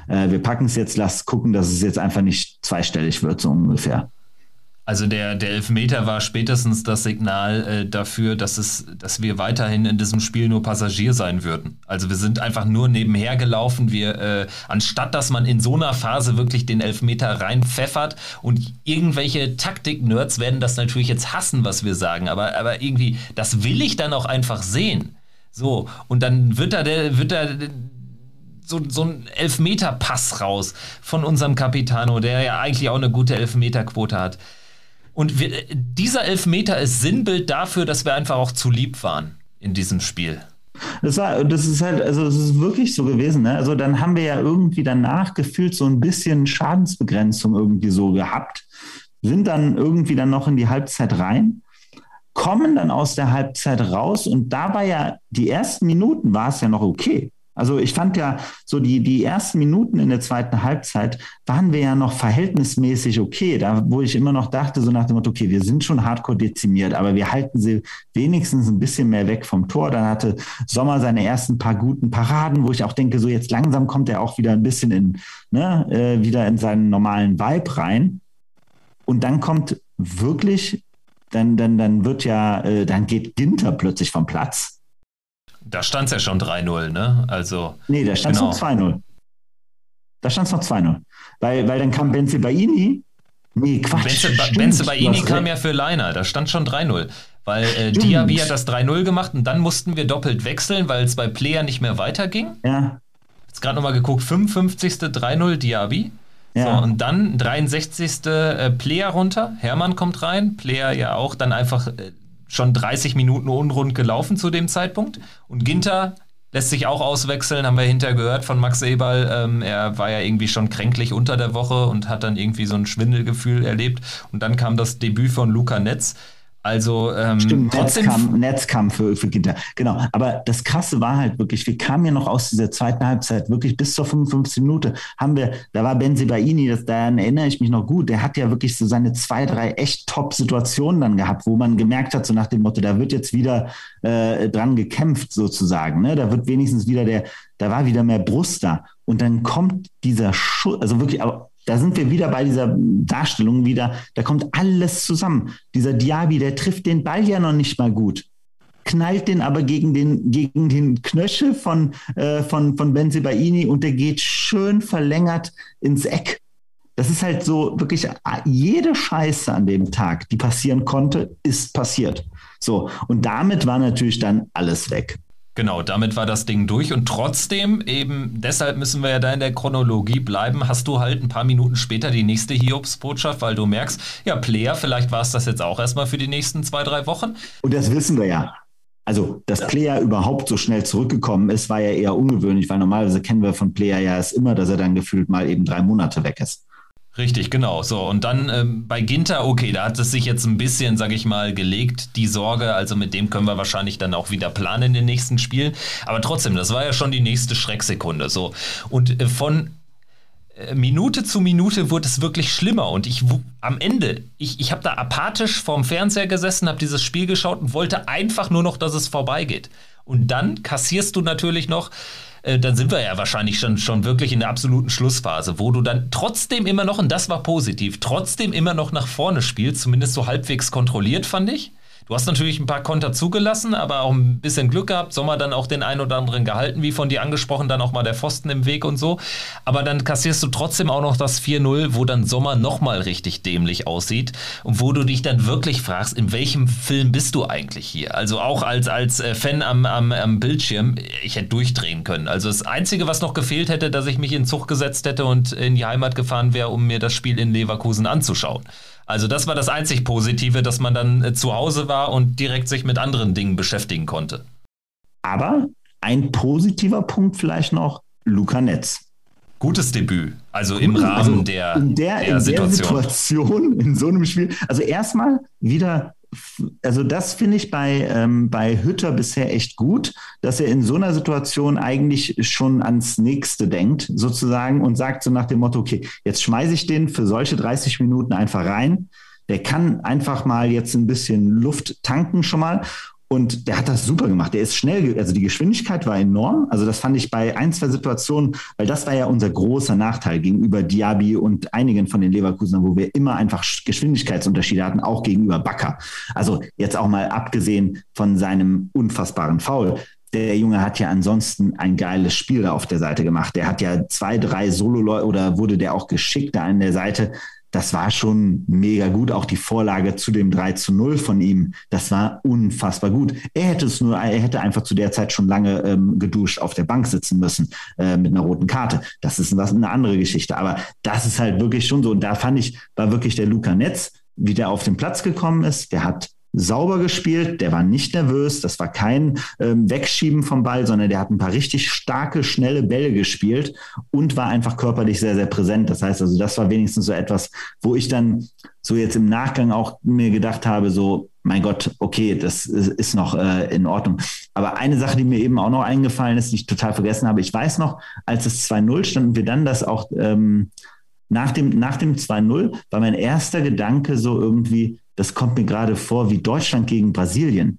äh, wir packen es jetzt, lasst gucken, dass es jetzt einfach nicht zweistellig wird, so ungefähr. Also der, der Elfmeter war spätestens das Signal äh, dafür, dass, es, dass wir weiterhin in diesem Spiel nur Passagier sein würden. Also wir sind einfach nur nebenher gelaufen. Wir, äh, anstatt dass man in so einer Phase wirklich den Elfmeter reinpfeffert und irgendwelche Taktik-Nerds werden das natürlich jetzt hassen, was wir sagen, aber, aber irgendwie, das will ich dann auch einfach sehen. So, und dann wird da der, wird da so, so ein Elfmeter-Pass raus von unserem Capitano, der ja eigentlich auch eine gute Elfmeter-Quote hat. Und wir, dieser Elfmeter ist Sinnbild dafür, dass wir einfach auch zu lieb waren in diesem Spiel. Das, war, das ist halt, also es ist wirklich so gewesen. Ne? Also dann haben wir ja irgendwie danach gefühlt so ein bisschen Schadensbegrenzung irgendwie so gehabt, sind dann irgendwie dann noch in die Halbzeit rein, kommen dann aus der Halbzeit raus und da war ja die ersten Minuten war es ja noch okay. Also ich fand ja so die, die ersten Minuten in der zweiten Halbzeit waren wir ja noch verhältnismäßig okay. Da, wo ich immer noch dachte, so nach dem Motto, okay, wir sind schon hardcore dezimiert, aber wir halten sie wenigstens ein bisschen mehr weg vom Tor. Dann hatte Sommer seine ersten paar guten Paraden, wo ich auch denke, so jetzt langsam kommt er auch wieder ein bisschen in, ne, äh, wieder in seinen normalen Vibe rein. Und dann kommt wirklich, dann, dann, dann wird ja, äh, dann geht Ginter plötzlich vom Platz da stand es ja schon 3-0, ne? Also. Nee, da stand es genau. noch 2-0. Da stand es noch 2-0. Weil, weil dann kam Benze Baini. Nee, Quatsch. Benze, Benze Baini kam ja für Leiner. Da stand schon 3-0. Weil äh, Diaby hat das 3-0 gemacht und dann mussten wir doppelt wechseln, weil es bei Player nicht mehr weiterging. Ja. Jetzt gerade nochmal geguckt, 55. 3-0 Diaby. Ja. So, und dann 63. Äh, Player runter. Hermann kommt rein. Player ja auch dann einfach äh, schon 30 Minuten unrund gelaufen zu dem Zeitpunkt. Und Ginter lässt sich auch auswechseln, haben wir hinterher gehört von Max Eberl. Ähm, er war ja irgendwie schon kränklich unter der Woche und hat dann irgendwie so ein Schwindelgefühl erlebt. Und dann kam das Debüt von Luca Netz. Also ähm, Stimmt, trotzdem. Netzkampf, Netzkampf für, für Ginter. Genau. Aber das Krasse war halt wirklich, wir kamen ja noch aus dieser zweiten Halbzeit, wirklich bis zur 55 Minute haben wir, da war Ben Sebaini, das, daran erinnere ich mich noch gut, der hat ja wirklich so seine zwei, drei echt Top-Situationen dann gehabt, wo man gemerkt hat, so nach dem Motto, da wird jetzt wieder äh, dran gekämpft sozusagen. Ne? Da wird wenigstens wieder der, da war wieder mehr Brust da. Und dann kommt dieser Schuss, also wirklich, aber da sind wir wieder bei dieser Darstellung wieder, da kommt alles zusammen. Dieser Diaby, der trifft den Ball ja noch nicht mal gut, knallt den aber gegen den, gegen den Knöchel von, äh, von, von Benzibaini und der geht schön verlängert ins Eck. Das ist halt so wirklich jede Scheiße an dem Tag, die passieren konnte, ist passiert. So. Und damit war natürlich dann alles weg. Genau, damit war das Ding durch und trotzdem eben, deshalb müssen wir ja da in der Chronologie bleiben, hast du halt ein paar Minuten später die nächste Hiobsbotschaft, weil du merkst, ja, Player, vielleicht war es das jetzt auch erstmal für die nächsten zwei, drei Wochen. Und das wissen wir ja. Also, dass. Player überhaupt so schnell zurückgekommen ist, war ja eher ungewöhnlich, weil normalerweise kennen wir von Player ja erst immer, dass er dann gefühlt mal eben drei Monate weg ist. Richtig, genau. So, und dann ähm, bei Ginter, okay, da hat es sich jetzt ein bisschen, sag ich mal, gelegt, die Sorge. Also mit dem können wir wahrscheinlich dann auch wieder planen in den nächsten Spielen. Aber trotzdem, das war ja schon die nächste Schrecksekunde. So. Und äh, von äh, Minute zu Minute wurde es wirklich schlimmer. Und ich am Ende, ich, ich habe da apathisch vorm Fernseher gesessen, habe dieses Spiel geschaut und wollte einfach nur noch, dass es vorbeigeht. Und dann kassierst du natürlich noch äh, dann sind wir ja wahrscheinlich schon, schon wirklich in der absoluten Schlussphase, wo du dann trotzdem immer noch, und das war positiv, trotzdem immer noch nach vorne spielst, zumindest so halbwegs kontrolliert, fand ich. Du hast natürlich ein paar Konter zugelassen, aber auch ein bisschen Glück gehabt. Sommer dann auch den einen oder anderen gehalten, wie von dir angesprochen, dann auch mal der Pfosten im Weg und so. Aber dann kassierst du trotzdem auch noch das 4-0, wo dann Sommer nochmal richtig dämlich aussieht und wo du dich dann wirklich fragst, in welchem Film bist du eigentlich hier? Also auch als, als äh, Fan am, am, am Bildschirm, ich hätte durchdrehen können. Also das Einzige, was noch gefehlt hätte, dass ich mich in Zug gesetzt hätte und in die Heimat gefahren wäre, um mir das Spiel in Leverkusen anzuschauen. Also das war das einzig Positive, dass man dann äh, zu Hause war und direkt sich mit anderen Dingen beschäftigen konnte. Aber ein positiver Punkt vielleicht noch, Luca Netz. gutes Debüt. Also im Rahmen also der, in der, der, in Situation. der Situation, in so einem Spiel. Also erstmal wieder also das finde ich bei, ähm, bei Hütter bisher echt gut, dass er in so einer Situation eigentlich schon ans Nächste denkt, sozusagen, und sagt so nach dem Motto, okay, jetzt schmeiße ich den für solche 30 Minuten einfach rein. Der kann einfach mal jetzt ein bisschen Luft tanken schon mal. Und der hat das super gemacht. Der ist schnell, also die Geschwindigkeit war enorm. Also das fand ich bei ein, zwei Situationen, weil das war ja unser großer Nachteil gegenüber Diaby und einigen von den Leverkusenern, wo wir immer einfach Geschwindigkeitsunterschiede hatten, auch gegenüber Bakker. Also jetzt auch mal abgesehen von seinem unfassbaren Foul der Junge hat ja ansonsten ein geiles Spiel da auf der Seite gemacht. Der hat ja zwei, drei Solo oder wurde der auch geschickt da an der Seite das war schon mega gut. Auch die Vorlage zu dem 3 zu 0 von ihm, das war unfassbar gut. Er hätte es nur, er hätte einfach zu der Zeit schon lange ähm, geduscht auf der Bank sitzen müssen äh, mit einer roten Karte. Das ist was, eine andere Geschichte. Aber das ist halt wirklich schon so. Und da fand ich, war wirklich der Luca Netz, wie der auf den Platz gekommen ist. Der hat sauber gespielt, der war nicht nervös, das war kein ähm, Wegschieben vom Ball, sondern der hat ein paar richtig starke, schnelle Bälle gespielt und war einfach körperlich sehr, sehr präsent. Das heißt also, das war wenigstens so etwas, wo ich dann so jetzt im Nachgang auch mir gedacht habe, so, mein Gott, okay, das ist noch äh, in Ordnung. Aber eine Sache, die mir eben auch noch eingefallen ist, die ich total vergessen habe, ich weiß noch, als es 2-0 stand und wir dann das auch ähm, nach dem, nach dem 2-0 war mein erster Gedanke so irgendwie, das kommt mir gerade vor wie Deutschland gegen Brasilien.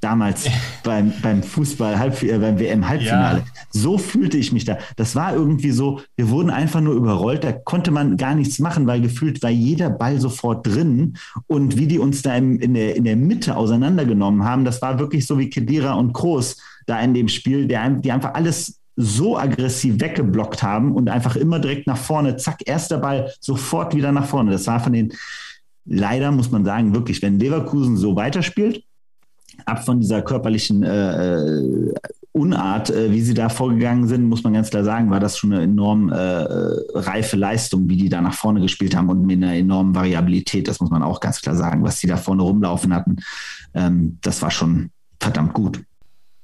Damals beim, beim Fußball, äh, beim WM-Halbfinale. Ja. So fühlte ich mich da. Das war irgendwie so, wir wurden einfach nur überrollt, da konnte man gar nichts machen, weil gefühlt war jeder Ball sofort drin. Und wie die uns da im, in, der, in der Mitte auseinandergenommen haben, das war wirklich so wie Kedira und Kroos da in dem Spiel, der, die einfach alles so aggressiv weggeblockt haben und einfach immer direkt nach vorne, zack, erster Ball, sofort wieder nach vorne. Das war von den, leider muss man sagen, wirklich, wenn Leverkusen so weiterspielt, ab von dieser körperlichen äh, äh, Unart, äh, wie sie da vorgegangen sind, muss man ganz klar sagen, war das schon eine enorm äh, reife Leistung, wie die da nach vorne gespielt haben und mit einer enormen Variabilität, das muss man auch ganz klar sagen, was die da vorne rumlaufen hatten. Ähm, das war schon verdammt gut.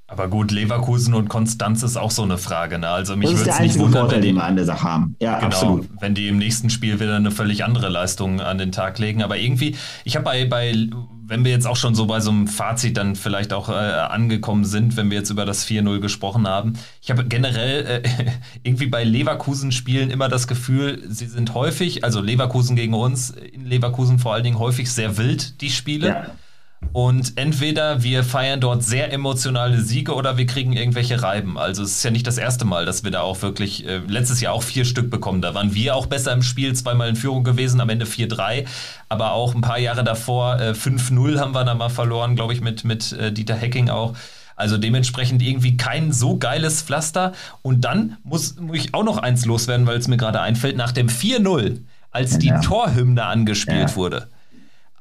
Aber gut, Leverkusen und Konstanz ist auch so eine Frage. Ne? Also mich würde es nicht wundern, Vorteil, wenn die an der Sache haben. Ja, genau, absolut. Wenn die im nächsten Spiel wieder eine völlig andere Leistung an den Tag legen. Aber irgendwie, ich habe bei, bei, wenn wir jetzt auch schon so bei so einem Fazit dann vielleicht auch äh, angekommen sind, wenn wir jetzt über das 4-0 gesprochen haben, ich habe generell äh, irgendwie bei Leverkusen-Spielen immer das Gefühl, sie sind häufig, also Leverkusen gegen uns, in Leverkusen vor allen Dingen häufig sehr wild, die Spiele. Ja und entweder wir feiern dort sehr emotionale Siege oder wir kriegen irgendwelche Reiben. Also es ist ja nicht das erste Mal, dass wir da auch wirklich äh, letztes Jahr auch vier Stück bekommen. Da waren wir auch besser im Spiel, zweimal in Führung gewesen, am Ende 4-3. Aber auch ein paar Jahre davor äh, 5-0 haben wir da mal verloren, glaube ich, mit, mit äh, Dieter Hecking auch. Also dementsprechend irgendwie kein so geiles Pflaster. Und dann muss, muss ich auch noch eins loswerden, weil es mir gerade einfällt, nach dem 4-0, als die ja. Torhymne angespielt ja. wurde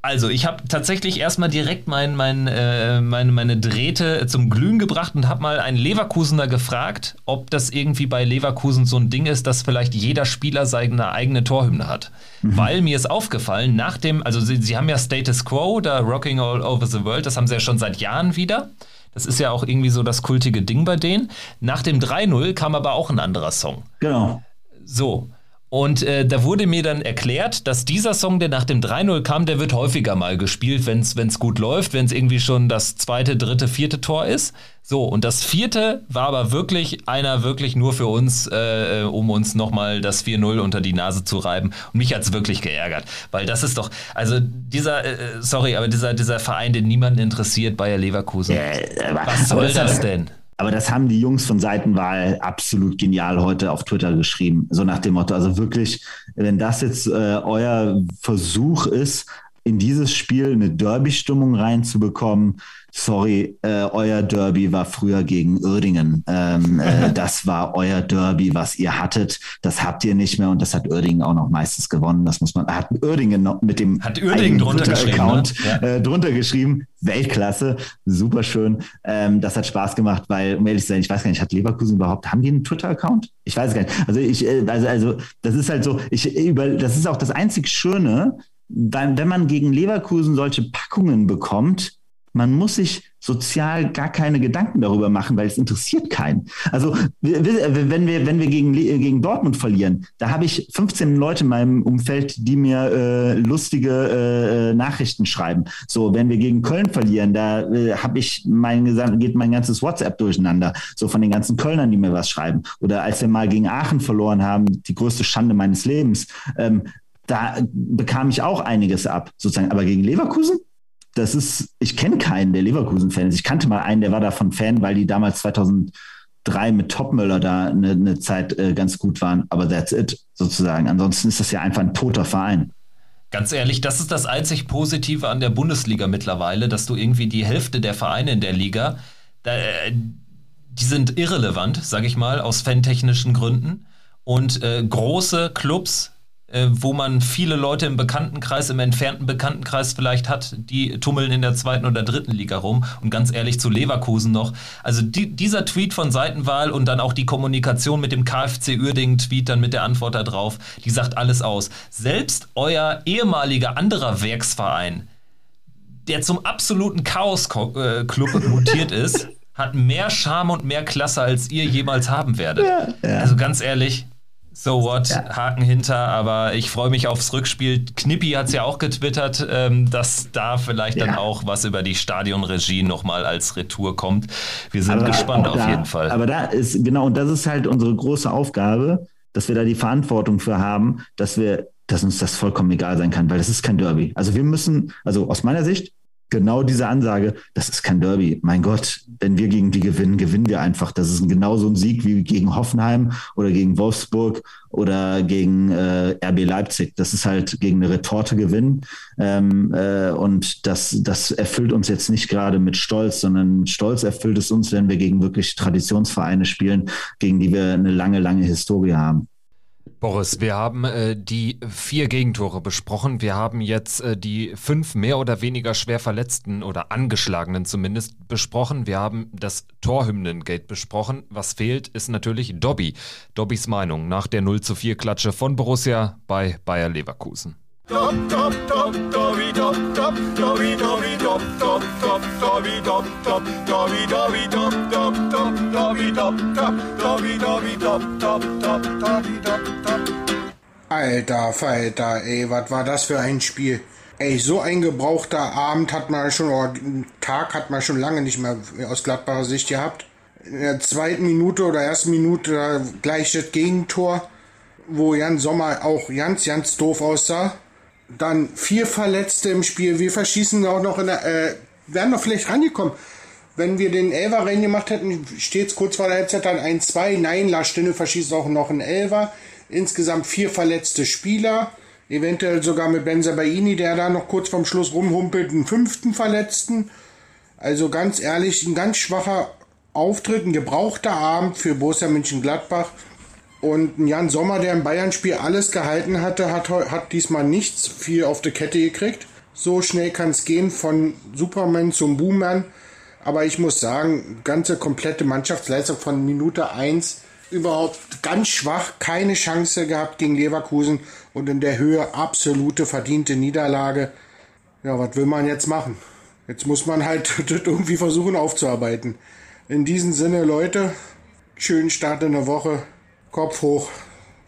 also, ich habe tatsächlich erstmal direkt mein, mein, äh, meine, meine Drähte zum Glühen gebracht und habe mal einen Leverkusener gefragt, ob das irgendwie bei Leverkusen so ein Ding ist, dass vielleicht jeder Spieler seine eigene Torhymne hat. Mhm. Weil mir ist aufgefallen, nach dem, also sie, sie haben ja Status Quo, da Rocking All Over the World, das haben sie ja schon seit Jahren wieder. Das ist ja auch irgendwie so das kultige Ding bei denen. Nach dem 3-0 kam aber auch ein anderer Song. Genau. So. Und äh, da wurde mir dann erklärt, dass dieser Song, der nach dem 3-0 kam, der wird häufiger mal gespielt, wenn es gut läuft, wenn es irgendwie schon das zweite, dritte, vierte Tor ist. So, und das vierte war aber wirklich einer wirklich nur für uns, äh, um uns nochmal das 4-0 unter die Nase zu reiben. Und mich hat es wirklich geärgert, weil das ist doch, also dieser, äh, sorry, aber dieser, dieser Verein, den niemanden interessiert, Bayer Leverkusen. Ja, Was soll das denn? Aber das haben die Jungs von Seitenwahl absolut genial heute auf Twitter geschrieben. So nach dem Motto, also wirklich, wenn das jetzt äh, euer Versuch ist, in dieses Spiel eine Derby-Stimmung reinzubekommen, sorry, äh, euer Derby war früher gegen Uerdingen. Ähm, äh, das war euer Derby, was ihr hattet. Das habt ihr nicht mehr und das hat Uerdingen auch noch meistens gewonnen. Das muss man, hat Uerdingen noch mit dem hat Uerdingen drunter geschrieben, Account ne? ja. äh, drunter geschrieben. Weltklasse, super schön. Ähm, das hat Spaß gemacht, weil, um ehrlich zu sein, ich weiß gar nicht, hat Leverkusen überhaupt, haben die einen Twitter-Account? Ich weiß gar nicht. Also ich, äh, also, also das ist halt so, ich über, das ist auch das einzig Schöne, wenn man gegen Leverkusen solche Packungen bekommt, man muss sich sozial gar keine Gedanken darüber machen, weil es interessiert keinen. Also wenn wir, wenn wir gegen, gegen Dortmund verlieren, da habe ich 15 Leute in meinem Umfeld, die mir äh, lustige äh, Nachrichten schreiben. So, wenn wir gegen Köln verlieren, da äh, habe ich mein geht mein ganzes WhatsApp durcheinander. So von den ganzen Kölnern, die mir was schreiben. Oder als wir mal gegen Aachen verloren haben, die größte Schande meines Lebens, ähm, da bekam ich auch einiges ab, sozusagen. Aber gegen Leverkusen? das ist, ich kenne keinen, der Leverkusen-Fan ist. Ich kannte mal einen, der war davon Fan, weil die damals 2003 mit Topmüller da eine, eine Zeit äh, ganz gut waren. Aber that's it, sozusagen. Ansonsten ist das ja einfach ein toter Verein. Ganz ehrlich, das ist das einzig Positive an der Bundesliga mittlerweile, dass du irgendwie die Hälfte der Vereine in der Liga, äh, die sind irrelevant, sag ich mal, aus fantechnischen Gründen. Und äh, große Clubs äh, wo man viele Leute im Bekanntenkreis, im entfernten Bekanntenkreis vielleicht hat, die tummeln in der zweiten oder dritten Liga rum. Und ganz ehrlich zu Leverkusen noch. Also die, dieser Tweet von Seitenwahl und dann auch die Kommunikation mit dem KfC Uerdingen-Tweet dann mit der Antwort da drauf, die sagt alles aus. Selbst euer ehemaliger anderer Werksverein, der zum absoluten Chaos-Club äh, mutiert ist, hat mehr Charme und mehr Klasse, als ihr jemals haben werdet. Ja, ja. Also ganz ehrlich, So what, ja. Haken hinter, aber ich freue mich aufs Rückspiel. Knippi hat es ja auch getwittert, ähm, dass da vielleicht ja. dann auch was über die Stadionregie nochmal als Retour kommt. Wir sind aber gespannt auf da, jeden Fall. Aber da ist, genau, und das ist halt unsere große Aufgabe, dass wir da die Verantwortung für haben, dass wir, dass uns das vollkommen egal sein kann, weil das ist kein Derby. Also wir müssen, also aus meiner Sicht, genau diese Ansage, das ist kein Derby. Mein Gott, wenn wir gegen die gewinnen, gewinnen wir einfach. Das ist genauso ein Sieg wie gegen Hoffenheim oder gegen Wolfsburg oder gegen äh, RB Leipzig. Das ist halt gegen eine Retorte gewinnen. Ähm, äh, und das, das erfüllt uns jetzt nicht gerade mit Stolz, sondern Stolz erfüllt es uns, wenn wir gegen wirklich Traditionsvereine spielen, gegen die wir eine lange, lange Historie haben. Boris, wir haben äh, die vier Gegentore besprochen. Wir haben jetzt äh, die fünf mehr oder weniger schwer Verletzten oder Angeschlagenen zumindest besprochen. Wir haben das Torhymnengate besprochen. Was fehlt, ist natürlich Dobby. Dobbys Meinung nach der 0 zu 4 Klatsche von Borussia bei Bayer Leverkusen. Alter Falter, ey, was war das für ein Spiel? Ey, so ein gebrauchter Abend hat man schon, oder Tag hat man schon lange nicht mehr aus glattbarer Sicht gehabt. In der zweiten Minute oder ersten Minute gleich das Gegentor, wo Jan Sommer auch ganz, ganz doof aussah. Dann vier Verletzte im Spiel. Wir verschießen auch noch in der, äh, wären noch vielleicht rangekommen. Wenn wir den Elfer reingemacht hätten, steht es kurz vor der Halbzeit dann 1-2. Nein, Lars Stinde verschießt auch noch einen Elfer. Insgesamt vier verletzte Spieler. Eventuell sogar mit Benzabaini, der da noch kurz vorm Schluss rumhumpelt, einen fünften Verletzten. Also ganz ehrlich, ein ganz schwacher Auftritt, ein gebrauchter Abend für Borussia Mönchengladbach. Und Jan Sommer, der im Bayern-Spiel alles gehalten hatte, hat, hat diesmal nichts viel auf die Kette gekriegt. So schnell kann es gehen von Superman zum Boomer. Aber ich muss sagen, ganze komplette Mannschaftsleistung von Minute 1 überhaupt ganz schwach, keine Chance gehabt gegen Leverkusen und in der Höhe absolute verdiente Niederlage. Ja, was will man jetzt machen? Jetzt muss man halt irgendwie versuchen aufzuarbeiten. In diesem Sinne, Leute, schönen Start in der Woche. Kopf hoch,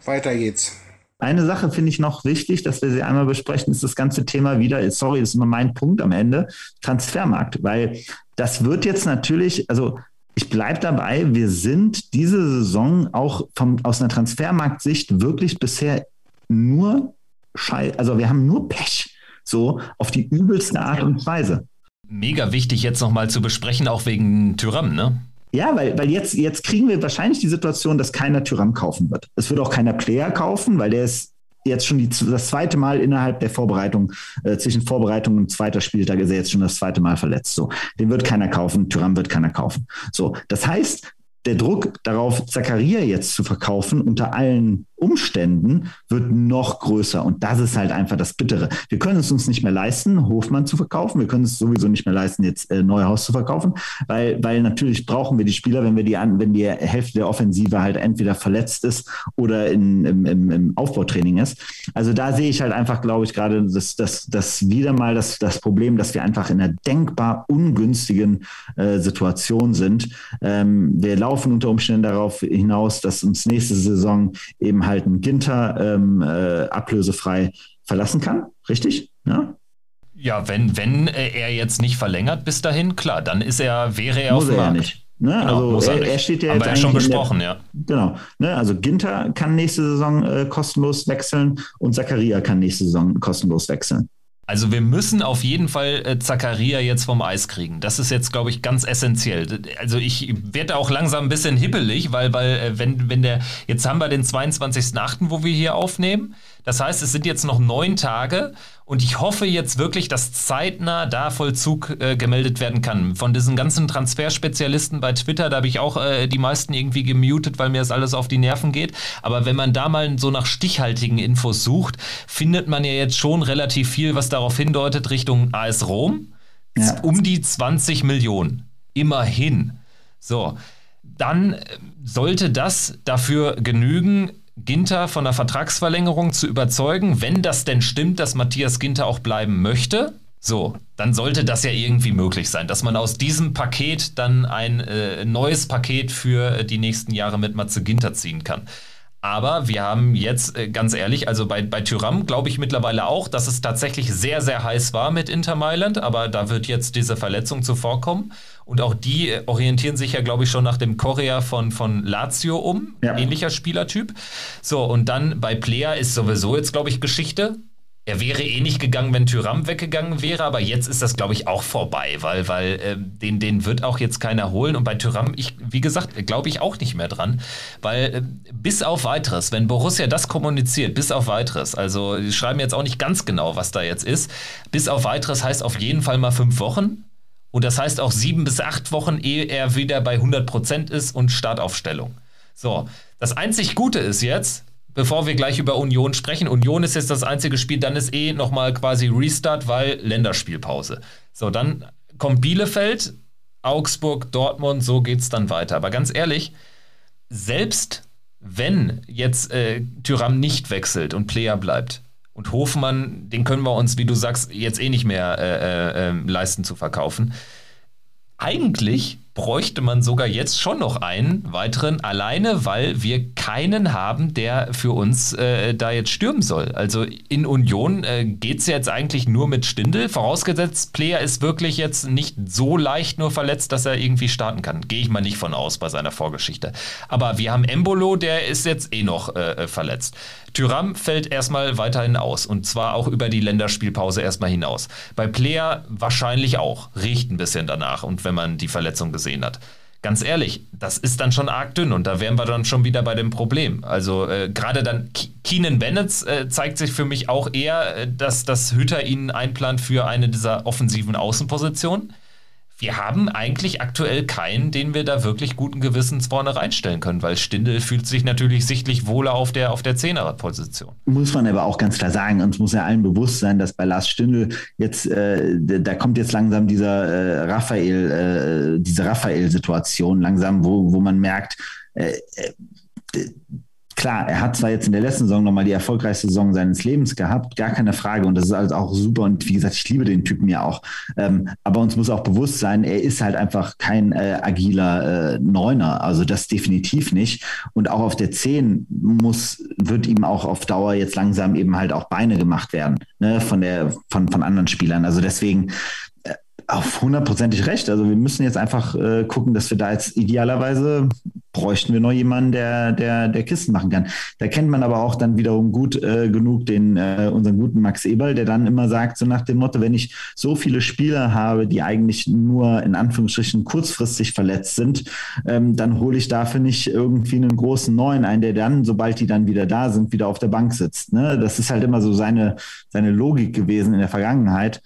weiter geht's. Eine Sache finde ich noch wichtig, dass wir sie einmal besprechen, ist das ganze Thema wieder, sorry, das ist nur mein Punkt am Ende, Transfermarkt, weil das wird jetzt natürlich, also ich bleibe dabei, wir sind diese Saison auch vom, aus einer Transfermarktsicht wirklich bisher nur Schei also wir haben nur Pech, so auf die übelste Art und Weise. Mega wichtig jetzt nochmal zu besprechen, auch wegen Tyram, ne? Ja, weil, weil jetzt, jetzt kriegen wir wahrscheinlich die Situation, dass keiner Tyram kaufen wird. Es wird auch keiner Player kaufen, weil der ist jetzt schon die, das zweite Mal innerhalb der Vorbereitung, äh, zwischen Vorbereitung und zweiter Spieltag ist er jetzt schon das zweite Mal verletzt. So, den wird keiner kaufen, Tyram wird keiner kaufen. So, das heißt, der Druck darauf, Zakaria jetzt zu verkaufen unter allen Umständen wird noch größer. Und das ist halt einfach das Bittere. Wir können es uns nicht mehr leisten, Hofmann zu verkaufen. Wir können es sowieso nicht mehr leisten, jetzt äh, Neuhaus zu verkaufen, weil, weil natürlich brauchen wir die Spieler, wenn wir die an, wenn die Hälfte der Offensive halt entweder verletzt ist oder in, im, im, im Aufbautraining ist. Also da sehe ich halt einfach, glaube ich, gerade das, das, das wieder mal das, das Problem, dass wir einfach in einer denkbar ungünstigen äh, Situation sind. Ähm, wir laufen unter Umständen darauf hinaus, dass uns nächste Saison eben halt ein Ginter ähm, äh, ablösefrei verlassen kann, richtig? Ja? Ja, wenn, wenn er jetzt nicht verlängert bis dahin, klar, dann ist er, wäre er Muss auf dem Markt. Ja nicht. Ne? Genau, also er, er, steht ja jetzt schon besprochen, der, ja. Genau. Ne? Also Ginter kann nächste Saison äh, kostenlos wechseln und Zakaria kann nächste Saison kostenlos wechseln. Also wir müssen auf jeden Fall äh, Zakaria jetzt vom Eis kriegen. Das ist jetzt, glaube ich, ganz essentiell. Also ich werde auch langsam ein bisschen hippelig, weil, weil äh, wenn, wenn der, jetzt haben wir den 22.8., wo wir hier aufnehmen. Das heißt, es sind jetzt noch neun Tage und ich hoffe jetzt wirklich, dass zeitnah da Vollzug äh, gemeldet werden kann. Von diesen ganzen Transferspezialisten bei Twitter, da habe ich auch äh, die meisten irgendwie gemutet, weil mir das alles auf die Nerven geht. Aber wenn man da mal so nach stichhaltigen Infos sucht, findet man ja jetzt schon relativ viel, was darauf hindeutet, Richtung AS Rom. Ja. Um die 20 Millionen. Immerhin. So. Dann äh, sollte das dafür genügen, Ginter von der Vertragsverlängerung zu überzeugen, wenn das denn stimmt, dass Matthias Ginter auch bleiben möchte. So, dann sollte das ja irgendwie möglich sein, dass man aus diesem Paket dann ein äh, neues Paket für äh, die nächsten Jahre mit Matze Ginter ziehen kann. Aber wir haben jetzt, äh, ganz ehrlich, also bei, bei Tyram glaube ich mittlerweile auch, dass es tatsächlich sehr, sehr heiß war mit Inter Mailand, aber da wird jetzt diese Verletzung zuvorkommen. Und auch die äh, orientieren sich ja, glaube ich, schon nach dem Korea von, von Lazio um. Ja. Ähnlicher Spielertyp. So, und dann bei Player ist sowieso jetzt, glaube ich, Geschichte. Er wäre eh nicht gegangen, wenn Tyram weggegangen wäre, aber jetzt ist das, glaube ich, auch vorbei, weil, weil äh, den, den wird auch jetzt keiner holen. Und bei Tyram, ich, wie gesagt, glaube ich auch nicht mehr dran, weil äh, bis auf weiteres, wenn Borussia das kommuniziert, bis auf weiteres, also die schreiben jetzt auch nicht ganz genau, was da jetzt ist, bis auf weiteres heißt auf jeden Fall mal fünf Wochen. Und das heißt auch sieben bis acht Wochen, ehe er wieder bei 100 Prozent ist und Startaufstellung. So, das einzig Gute ist jetzt, bevor wir gleich über Union sprechen. Union ist jetzt das einzige Spiel, dann ist eh nochmal quasi Restart, weil Länderspielpause. So, dann kommt Bielefeld, Augsburg, Dortmund, so geht es dann weiter. Aber ganz ehrlich, selbst wenn jetzt äh, Tyram nicht wechselt und Player bleibt und Hofmann, den können wir uns, wie du sagst, jetzt eh nicht mehr äh, äh, ähm, leisten zu verkaufen. Eigentlich bräuchte man sogar jetzt schon noch einen weiteren, alleine weil wir keinen haben, der für uns äh, da jetzt stürmen soll. Also in Union äh, geht es jetzt eigentlich nur mit Stindel, vorausgesetzt, Player ist wirklich jetzt nicht so leicht nur verletzt, dass er irgendwie starten kann. Gehe ich mal nicht von aus bei seiner Vorgeschichte. Aber wir haben Embolo, der ist jetzt eh noch äh, äh verletzt. Tyram fällt erstmal weiterhin aus und zwar auch über die Länderspielpause erstmal hinaus. Bei Player wahrscheinlich auch, riecht ein bisschen danach und wenn man die Verletzung gesehen gesehen hat. Ganz ehrlich, das ist dann schon arg dünn und da wären wir dann schon wieder bei dem Problem. Also äh, gerade dann Keenan Bennett äh, zeigt sich für mich auch eher, äh, dass das Hütter ihn einplant für eine dieser offensiven Außenpositionen wir haben eigentlich aktuell keinen, den wir da wirklich guten Gewissens vorne reinstellen können, weil Stindel fühlt sich natürlich sichtlich wohler auf der, auf der Zehnerposition. Muss man aber auch ganz klar sagen, uns muss ja allen bewusst sein, dass bei Lars Stindel jetzt, äh, da kommt jetzt langsam dieser äh, Raphael, äh, diese Raphael-Situation langsam, wo, wo man merkt, äh, äh klar, er hat zwar jetzt in der letzten Saison nochmal die erfolgreichste Saison seines Lebens gehabt, gar keine Frage. Und das ist halt auch super. Und wie gesagt, ich liebe den Typen ja auch. Ähm, aber uns muss auch bewusst sein, er ist halt einfach kein äh, agiler äh, Neuner. Also das definitiv nicht. Und auch auf der 10 muss, wird ihm auch auf Dauer jetzt langsam eben halt auch Beine gemacht werden, ne, von der, von, von anderen Spielern. Also deswegen, auf hundertprozentig recht. Also wir müssen jetzt einfach äh, gucken, dass wir da jetzt idealerweise bräuchten wir noch jemanden, der, der, der Kisten machen kann. Da kennt man aber auch dann wiederum gut äh, genug den, äh, unseren guten Max Eberl, der dann immer sagt, so nach dem Motto, wenn ich so viele Spieler habe, die eigentlich nur in Anführungsstrichen kurzfristig verletzt sind, ähm, dann hole ich dafür nicht irgendwie einen großen neuen ein, der dann, sobald die dann wieder da sind, wieder auf der Bank sitzt. Ne? Das ist halt immer so seine, seine Logik gewesen in der Vergangenheit.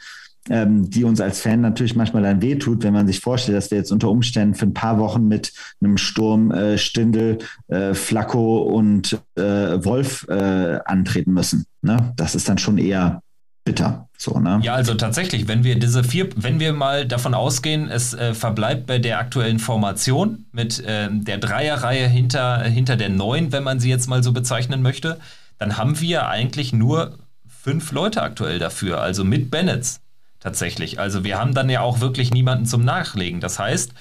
Ähm, die uns als Fan natürlich manchmal dann wehtut, wenn man sich vorstellt, dass wir jetzt unter Umständen für ein paar Wochen mit einem Sturm äh, Stindel, äh, Flacco und äh, Wolf äh, antreten müssen. Ne? Das ist dann schon eher bitter. So, ne? Ja, also tatsächlich, wenn wir diese vier, wenn wir mal davon ausgehen, es äh, verbleibt bei der aktuellen Formation mit äh, der Dreierreihe hinter, hinter der Neun, wenn man sie jetzt mal so bezeichnen möchte, dann haben wir eigentlich nur fünf Leute aktuell dafür, also mit Bennetts tatsächlich. Also wir haben dann ja auch wirklich niemanden zum Nachlegen. Das heißt,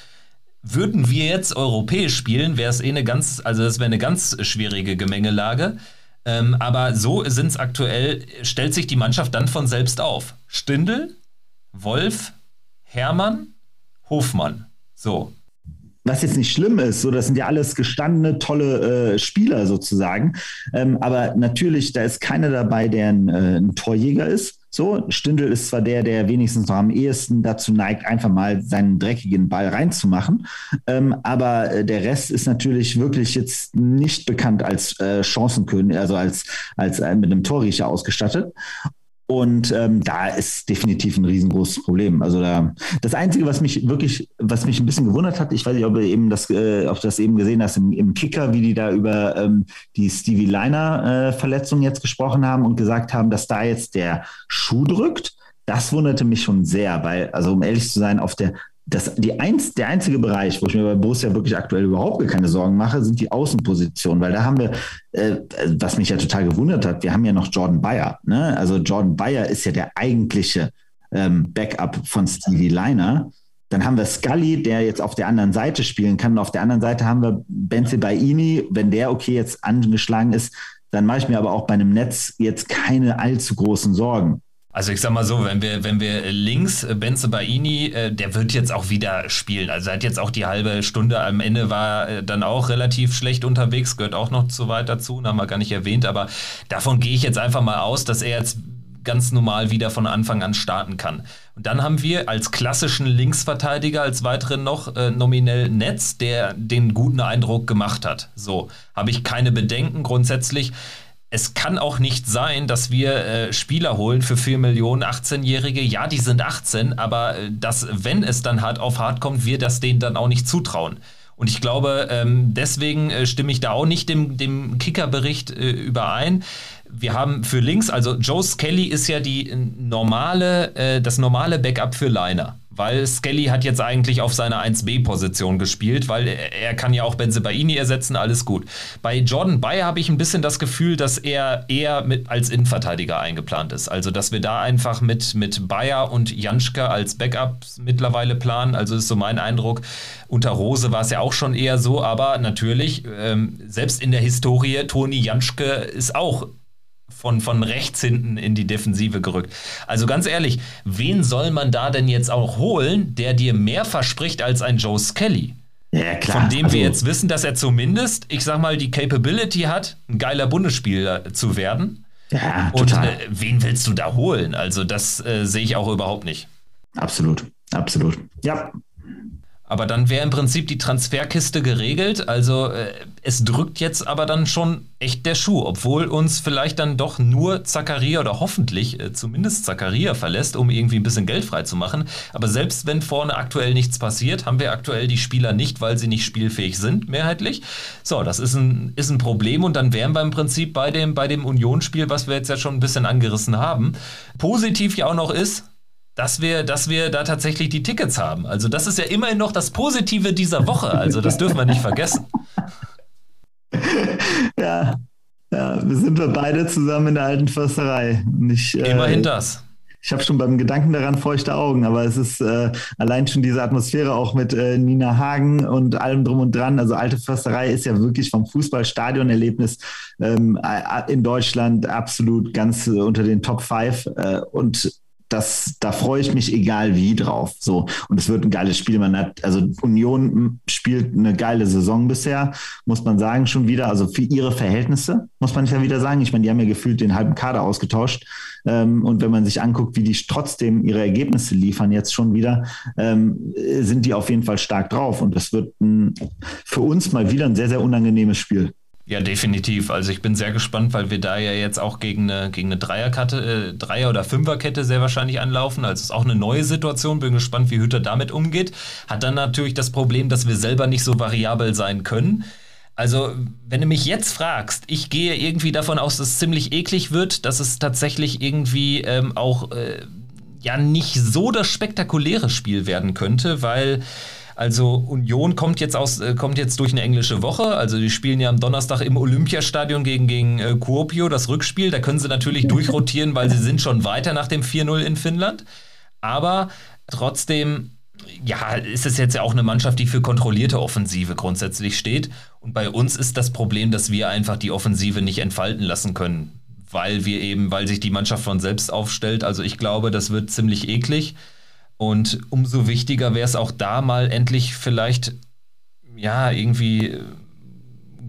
würden wir jetzt europäisch spielen, wäre es eh eine ganz, also das wäre eine ganz schwierige Gemengelage. Ähm, aber so sind es aktuell, stellt sich die Mannschaft dann von selbst auf. Stindel, Wolf, Hermann, Hofmann. So. Was jetzt nicht schlimm ist, so das sind ja alles gestandene, tolle äh, Spieler sozusagen. Ähm, aber natürlich, da ist keiner dabei, der ein, äh, ein Torjäger ist. So, Stindl ist zwar der, der wenigstens noch am ehesten dazu neigt, einfach mal seinen dreckigen Ball reinzumachen, ähm, aber äh, der Rest ist natürlich wirklich jetzt nicht bekannt als äh, Chancenkönig, also als, als äh, mit einem Torriecher ausgestattet. Und ähm, da ist definitiv ein riesengroßes Problem. Also da, das Einzige, was mich wirklich, was mich ein bisschen gewundert hat, ich weiß nicht, ob du eben das, äh, ob du das eben gesehen hast im, im Kicker, wie die da über ähm, die Stevie Liner-Verletzung äh, jetzt gesprochen haben und gesagt haben, dass da jetzt der Schuh drückt. Das wunderte mich schon sehr, weil, also um ehrlich zu sein, auf der das, die einz, der einzige Bereich, wo ich mir bei Borussia wirklich aktuell überhaupt keine Sorgen mache, sind die Außenpositionen, weil da haben wir, äh, was mich ja total gewundert hat, wir haben ja noch Jordan Bayer. Ne? Also Jordan Bayer ist ja der eigentliche ähm, Backup von Stevie Liner. Dann haben wir Scully, der jetzt auf der anderen Seite spielen kann. Und auf der anderen Seite haben wir Benze Baini. Wenn der okay jetzt angeschlagen ist, dann mache ich mir aber auch bei einem Netz jetzt keine allzu großen Sorgen. Also ich sag mal so, wenn wir, wenn wir links äh, Benze Baini, äh, der wird jetzt auch wieder spielen. Also er hat jetzt auch die halbe Stunde am Ende war äh, dann auch relativ schlecht unterwegs, gehört auch noch zu weit dazu, haben wir gar nicht erwähnt, aber davon gehe ich jetzt einfach mal aus, dass er jetzt ganz normal wieder von Anfang an starten kann. Und dann haben wir als klassischen Linksverteidiger als weiteren noch äh, nominell Netz, der den guten Eindruck gemacht hat. So, habe ich keine Bedenken grundsätzlich es kann auch nicht sein, dass wir äh, Spieler holen für 4 Millionen 18-Jährige. Ja, die sind 18, aber äh, dass, wenn es dann hart auf hart kommt, wir das denen dann auch nicht zutrauen. Und ich glaube, ähm, deswegen äh, stimme ich da auch nicht dem, dem Kicker-Bericht äh, überein. Wir haben für links, also Joe Skelly ist ja die normale, äh, das normale Backup für Liner weil Skelly hat jetzt eigentlich auf seiner 1B-Position gespielt, weil er, kann ja auch Benzebaini ersetzen, alles gut. Bei Jordan Bayer habe ich ein bisschen das Gefühl, dass er eher mit, als Innenverteidiger eingeplant ist. Also, dass wir da einfach mit, mit Bayer und Janschke als Backups mittlerweile planen. Also ist so mein Eindruck. Unter Rose war es ja auch schon eher so, aber natürlich, ähm, selbst in der Historie, Toni Janschke ist auch von, von rechts hinten in die Defensive gerückt. Also ganz ehrlich, wen soll man da denn jetzt auch holen, der dir mehr verspricht als ein Joe Skelly? Ja, klar. Von dem also, wir jetzt wissen, dass er zumindest, ich sag mal, die Capability hat, ein geiler Bundesspieler zu werden. Ja, total. Und äh, wen willst du da holen? Also, das äh, sehe ich auch überhaupt nicht. Absolut, absolut. Ja, aber dann wäre im Prinzip die Transferkiste geregelt. Also äh, es drückt jetzt aber dann schon echt der Schuh, obwohl uns vielleicht dann doch nur Zakaria oder hoffentlich äh, zumindest Zakaria verlässt, um irgendwie ein bisschen Geld frei zu machen. Aber selbst wenn vorne aktuell nichts passiert, haben wir aktuell die Spieler nicht, weil sie nicht spielfähig sind, mehrheitlich. So, das ist ein, ist ein Problem und dann wären wir im Prinzip bei dem, bei dem Unionsspiel, was wir jetzt ja schon ein bisschen angerissen haben. Positiv ja auch noch ist, dass wir, dass wir da tatsächlich die Tickets haben. Also das ist ja immerhin noch das Positive dieser Woche. Also das dürfen wir nicht vergessen. Ja, ja, wir sind wir beide zusammen in der alten Försterei. Ich, äh, immerhin äh, das. Ich habe schon beim Gedanken daran feuchte Augen, aber es ist äh, allein schon diese Atmosphäre auch mit äh, Nina Hagen und allem drum und dran. Also alte Försterei ist ja wirklich vom Fußballstadionerlebnis ähm, in Deutschland absolut ganz unter den Top 5 äh, und das, da freue ich mich egal wie drauf. So. Und es wird ein geiles Spiel. Man hat, also Union spielt eine geile Saison bisher, muss man sagen, schon wieder. Also für ihre Verhältnisse, muss man ja wieder sagen. Ich meine, die haben ja gefühlt den halben Kader ausgetauscht. Ähm, und wenn man sich anguckt, wie die trotzdem ihre Ergebnisse liefern, jetzt schon wieder, ähm, sind die auf jeden Fall stark drauf. Und das wird ein, für uns mal wieder ein sehr, sehr unangenehmes Spiel. Ja, definitiv. Also ich bin sehr gespannt, weil wir da ja jetzt auch gegen eine, gegen eine Dreierkette, äh, Dreier- oder Fünferkette sehr wahrscheinlich anlaufen. Also es ist auch eine neue Situation. Bin gespannt, wie Hütter damit umgeht. Hat dann natürlich das Problem, dass wir selber nicht so variabel sein können. Also, wenn du mich jetzt fragst, ich gehe irgendwie davon aus, dass es ziemlich eklig wird, dass es tatsächlich irgendwie ähm, auch äh, ja nicht so das spektakuläre Spiel werden könnte, weil also Union kommt jetzt aus, äh, kommt jetzt durch eine englische Woche. Also die spielen ja am Donnerstag im Olympiastadion gegen, gegen äh, Kuopio, das Rückspiel. Da können sie natürlich durchrotieren, weil sie sind schon weiter nach dem 4-0 in Finnland. Aber trotzdem, ja, ist es jetzt ja auch eine Mannschaft, die für kontrollierte Offensive grundsätzlich steht. Und bei uns ist das Problem, dass wir einfach die Offensive nicht entfalten lassen können. Weil wir eben, weil sich die Mannschaft von selbst aufstellt. Also ich glaube, das wird ziemlich eklig. Und umso wichtiger wäre es auch da mal endlich vielleicht, ja, irgendwie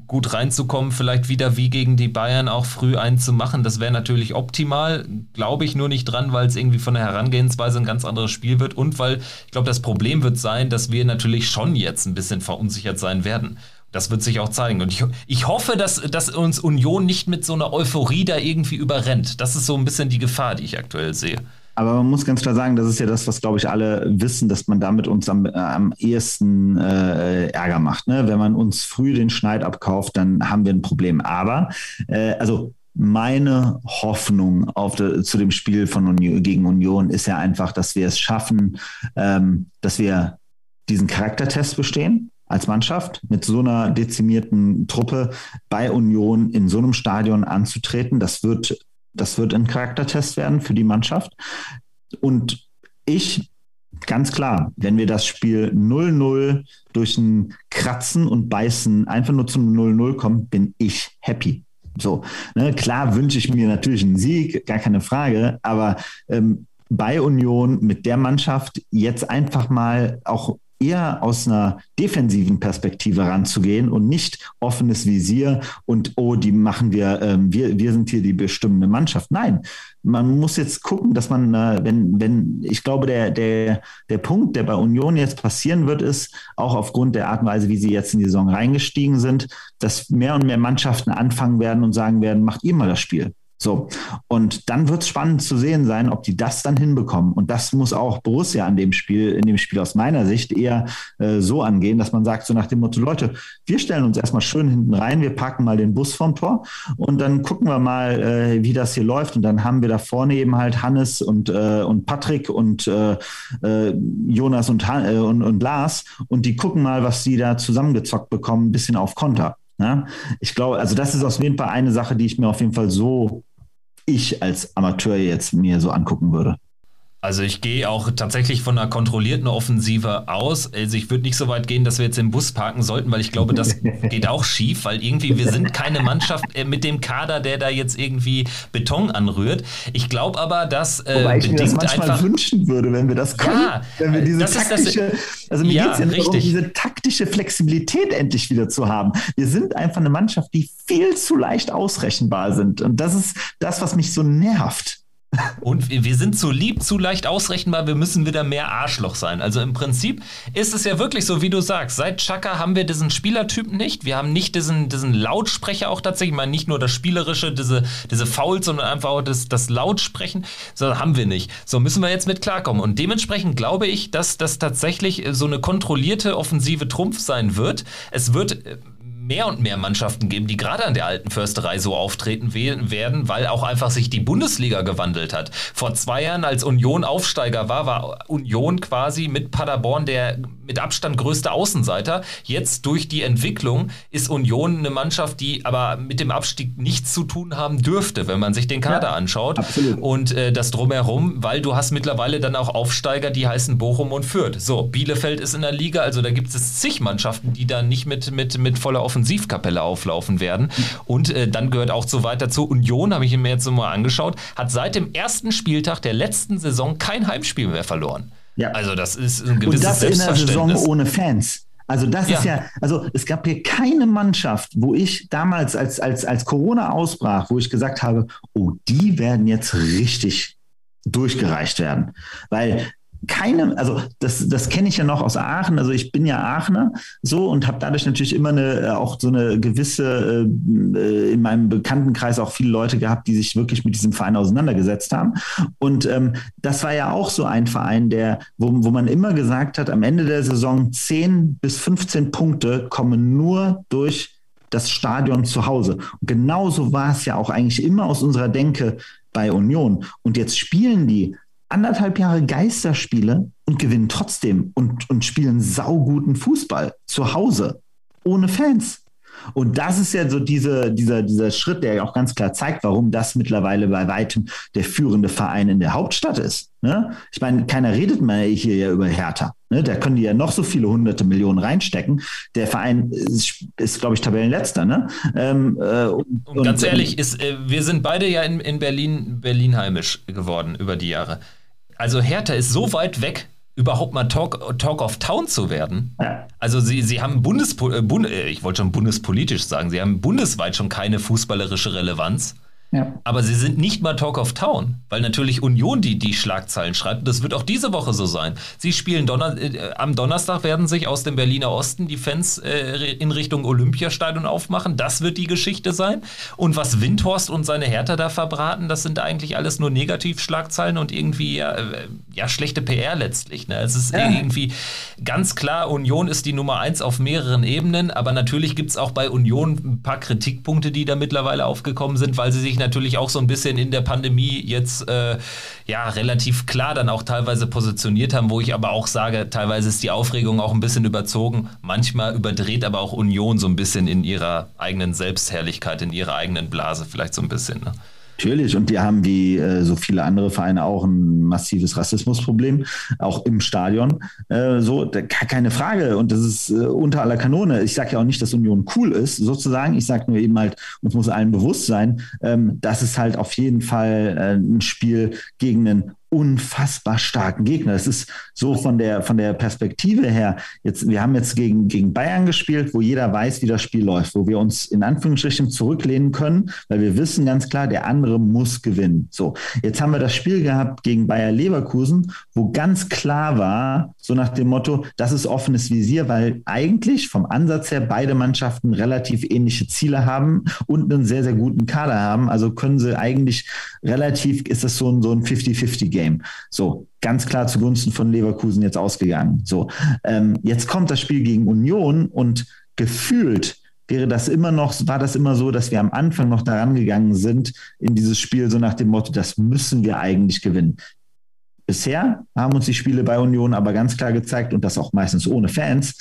gut reinzukommen, vielleicht wieder wie gegen die Bayern auch früh einzumachen. Das wäre natürlich optimal, glaube ich nur nicht dran, weil es irgendwie von der Herangehensweise ein ganz anderes Spiel wird und weil ich glaube, das Problem wird sein, dass wir natürlich schon jetzt ein bisschen verunsichert sein werden. Das wird sich auch zeigen. Und ich, ich hoffe, dass, dass uns Union nicht mit so einer Euphorie da irgendwie überrennt. Das ist so ein bisschen die Gefahr, die ich aktuell sehe. Aber man muss ganz klar sagen, das ist ja das, was, glaube ich, alle wissen, dass man damit uns am, äh, am ehesten äh, Ärger macht. Ne? Wenn man uns früh den Schneid abkauft, dann haben wir ein Problem. Aber, äh, also meine Hoffnung auf de, zu dem Spiel von Union, gegen Union ist ja einfach, dass wir es schaffen, ähm, dass wir diesen Charaktertest bestehen als Mannschaft mit so einer dezimierten Truppe bei Union in so einem Stadion anzutreten. Das wird das wird ein Charaktertest werden für die Mannschaft. Und ich, ganz klar, wenn wir das Spiel 0-0 durch ein Kratzen und Beißen einfach nur zum 0-0 kommen, bin ich happy. So, ne, klar wünsche ich mir natürlich einen Sieg, gar keine Frage, aber ähm, bei Union mit der Mannschaft jetzt einfach mal auch eher aus einer defensiven Perspektive ranzugehen und nicht offenes Visier und oh, die machen wir, ähm, wir, wir sind hier die bestimmende Mannschaft. Nein, man muss jetzt gucken, dass man, äh, wenn, wenn, ich glaube, der, der, der Punkt, der bei Union jetzt passieren wird, ist, auch aufgrund der Art und Weise, wie sie jetzt in die Saison reingestiegen sind, dass mehr und mehr Mannschaften anfangen werden und sagen werden, macht ihr mal das Spiel. So, und dann wird es spannend zu sehen sein, ob die das dann hinbekommen. Und das muss auch Borussia an dem Spiel, in dem Spiel aus meiner Sicht eher äh, so angehen, dass man sagt, so nach dem Motto, Leute, wir stellen uns erstmal schön hinten rein, wir parken mal den Bus vom Tor und dann gucken wir mal, äh, wie das hier läuft. Und dann haben wir da vorne eben halt Hannes und, äh, und Patrick und äh, äh, Jonas und, äh, und, und Lars und die gucken mal, was sie da zusammengezockt bekommen, ein bisschen auf Konter. Ja? Ich glaube, also das ist auf jeden Fall eine Sache, die ich mir auf jeden Fall so ich als Amateur jetzt mir so angucken würde. Also ich gehe auch tatsächlich von einer kontrollierten Offensive aus. Also ich würde nicht so weit gehen, dass wir jetzt im Bus parken sollten, weil ich glaube, das geht auch schief, weil irgendwie wir sind keine Mannschaft äh, mit dem Kader, der da jetzt irgendwie Beton anrührt. Ich glaube aber, dass äh, Wobei ich mir das manchmal wünschen würde, wenn wir das können, ja, wenn wir diese taktische, das, also mir ja, geht es ja darum, diese taktische Flexibilität endlich wieder zu haben. Wir sind einfach eine Mannschaft, die viel zu leicht ausrechenbar sind und das ist das, was mich so nervt. Und wir sind zu lieb, zu leicht ausrechenbar, wir müssen wieder mehr Arschloch sein. Also im Prinzip ist es ja wirklich so, wie du sagst. Seit Chaka haben wir diesen Spielertypen nicht. Wir haben nicht diesen, diesen Lautsprecher auch tatsächlich. Ich meine, nicht nur das Spielerische, diese, diese Fouls, sondern einfach auch das, das Lautsprechen. So haben wir nicht. So müssen wir jetzt mit klarkommen. Und dementsprechend glaube ich, dass das tatsächlich so eine kontrollierte offensive Trumpf sein wird. Es wird äh, mehr und mehr Mannschaften geben, die gerade an der alten Försterei so auftreten werden, weil auch einfach sich die Bundesliga gewandelt hat. Vor zwei Jahren, als Union Aufsteiger war, war Union quasi mit Paderborn der mit Abstand größte Außenseiter. Jetzt durch die Entwicklung ist Union eine Mannschaft, die aber mit dem Abstieg nichts zu tun haben dürfte, wenn man sich den Kader ja, anschaut. Absolut. Und äh, das drumherum, weil du hast mittlerweile dann auch Aufsteiger, die heißen Bochum und Fürth. So, Bielefeld ist in der Liga, also da gibt es zig Mannschaften, die da nicht mit, mit, mit voller Offensive Offensivkapelle auflaufen werden. Und äh, dann gehört auch so weit dazu, Union, habe ich mir jetzt mal angeschaut, hat seit dem ersten Spieltag der letzten Saison kein Heimspiel mehr verloren. Ja. Also das ist ein gewisses Und das in der Saison ohne Fans. Also das ja. ist ja, also es gab hier keine Mannschaft, wo ich damals, als, als, als Corona ausbrach, wo ich gesagt habe, oh, die werden jetzt richtig durchgereicht werden. Weil keine, also das, das kenne ich ja noch aus Aachen. Also ich bin ja Aachener so und habe dadurch natürlich immer eine, äh, auch so eine gewisse, äh, in meinem Bekanntenkreis auch viele Leute gehabt, die sich wirklich mit diesem Verein auseinandergesetzt haben. Und ähm, das war ja auch so ein Verein, der, wo, wo man immer gesagt hat, am Ende der Saison 10 bis 15 Punkte kommen nur durch das Stadion zu Hause. Und genauso war es ja auch eigentlich immer aus unserer Denke bei Union. Und jetzt spielen die anderthalb Jahre Geisterspiele und gewinnen trotzdem und, und spielen sauguten Fußball zu Hause, ohne Fans. Und das ist ja so diese, dieser, dieser Schritt, der ja auch ganz klar zeigt, warum das mittlerweile bei weitem der führende Verein in der Hauptstadt ist. Ne? Ich meine, keiner redet mal hier ja über Hertha. Ne? Da können die ja noch so viele hunderte Millionen reinstecken. Der Verein ist, ist glaube ich, Tabellenletzter. Ne? Ähm, äh, und, und, ganz ehrlich, ist, äh, wir sind beide ja in, in Berlin, Berlin heimisch geworden über die Jahre. Also Hertha ist so weit weg überhaupt mal Talk, Talk of Town zu werden. Also sie, sie haben Bundespo äh, Bund, äh, ich wollte schon bundespolitisch sagen, sie haben bundesweit schon keine fußballerische Relevanz. Ja. Aber sie sind nicht mal Talk of Town, weil natürlich Union die, die Schlagzeilen schreibt. Das wird auch diese Woche so sein. Sie spielen Donner äh, am Donnerstag werden sich aus dem Berliner Osten die Fans äh, in Richtung Olympiastadion aufmachen. Das wird die Geschichte sein. Und was Windhorst und seine Hertha da verbraten, das sind eigentlich alles nur Negativschlagzeilen und irgendwie ja, äh, ja schlechte PR letztlich. Ne? Es ist ja. irgendwie ganz klar, Union ist die Nummer eins auf mehreren Ebenen, aber natürlich gibt es auch bei Union ein paar Kritikpunkte, die da mittlerweile aufgekommen sind, weil sie sich natürlich auch so ein bisschen in der Pandemie jetzt äh, ja relativ klar dann auch teilweise positioniert haben, wo ich aber auch sage, teilweise ist die Aufregung auch ein bisschen überzogen. Manchmal überdreht aber auch Union so ein bisschen in ihrer eigenen Selbstherrlichkeit, in ihrer eigenen Blase vielleicht so ein bisschen. Ne? Natürlich, und die haben wie äh, so viele andere Vereine auch ein massives Rassismusproblem, auch im Stadion. Äh, so, da, keine Frage. Und das ist äh, unter aller Kanone. Ich sage ja auch nicht, dass Union cool ist, sozusagen. Ich sage nur eben halt, uns muss allen bewusst sein, ähm, dass es halt auf jeden Fall äh, ein Spiel gegen einen unfassbar starken Gegner. Es ist so von der, von der Perspektive her, jetzt, wir haben jetzt gegen, gegen Bayern gespielt, wo jeder weiß, wie das Spiel läuft, wo wir uns in Anführungsstrichen zurücklehnen können, weil wir wissen ganz klar, der andere muss gewinnen. So, jetzt haben wir das Spiel gehabt gegen Bayer Leverkusen, wo ganz klar war, so nach dem Motto, das ist offenes Visier, weil eigentlich vom Ansatz her beide Mannschaften relativ ähnliche Ziele haben und einen sehr, sehr guten Kader haben. Also können sie eigentlich relativ, ist das so ein, so ein 50-50-Game. Game. So, ganz klar zugunsten von Leverkusen jetzt ausgegangen. So, ähm, jetzt kommt das Spiel gegen Union und gefühlt wäre das immer noch, war das immer so, dass wir am Anfang noch daran gegangen sind in dieses Spiel, so nach dem Motto, das müssen wir eigentlich gewinnen. Bisher haben uns die Spiele bei Union aber ganz klar gezeigt und das auch meistens ohne Fans,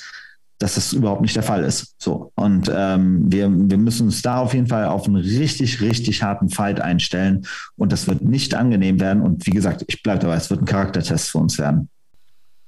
dass das überhaupt nicht der Fall ist. So. Und ähm, wir, wir müssen uns da auf jeden Fall auf einen richtig, richtig harten Fight einstellen. Und das wird nicht angenehm werden. Und wie gesagt, ich bleibe dabei, es wird ein Charaktertest für uns werden.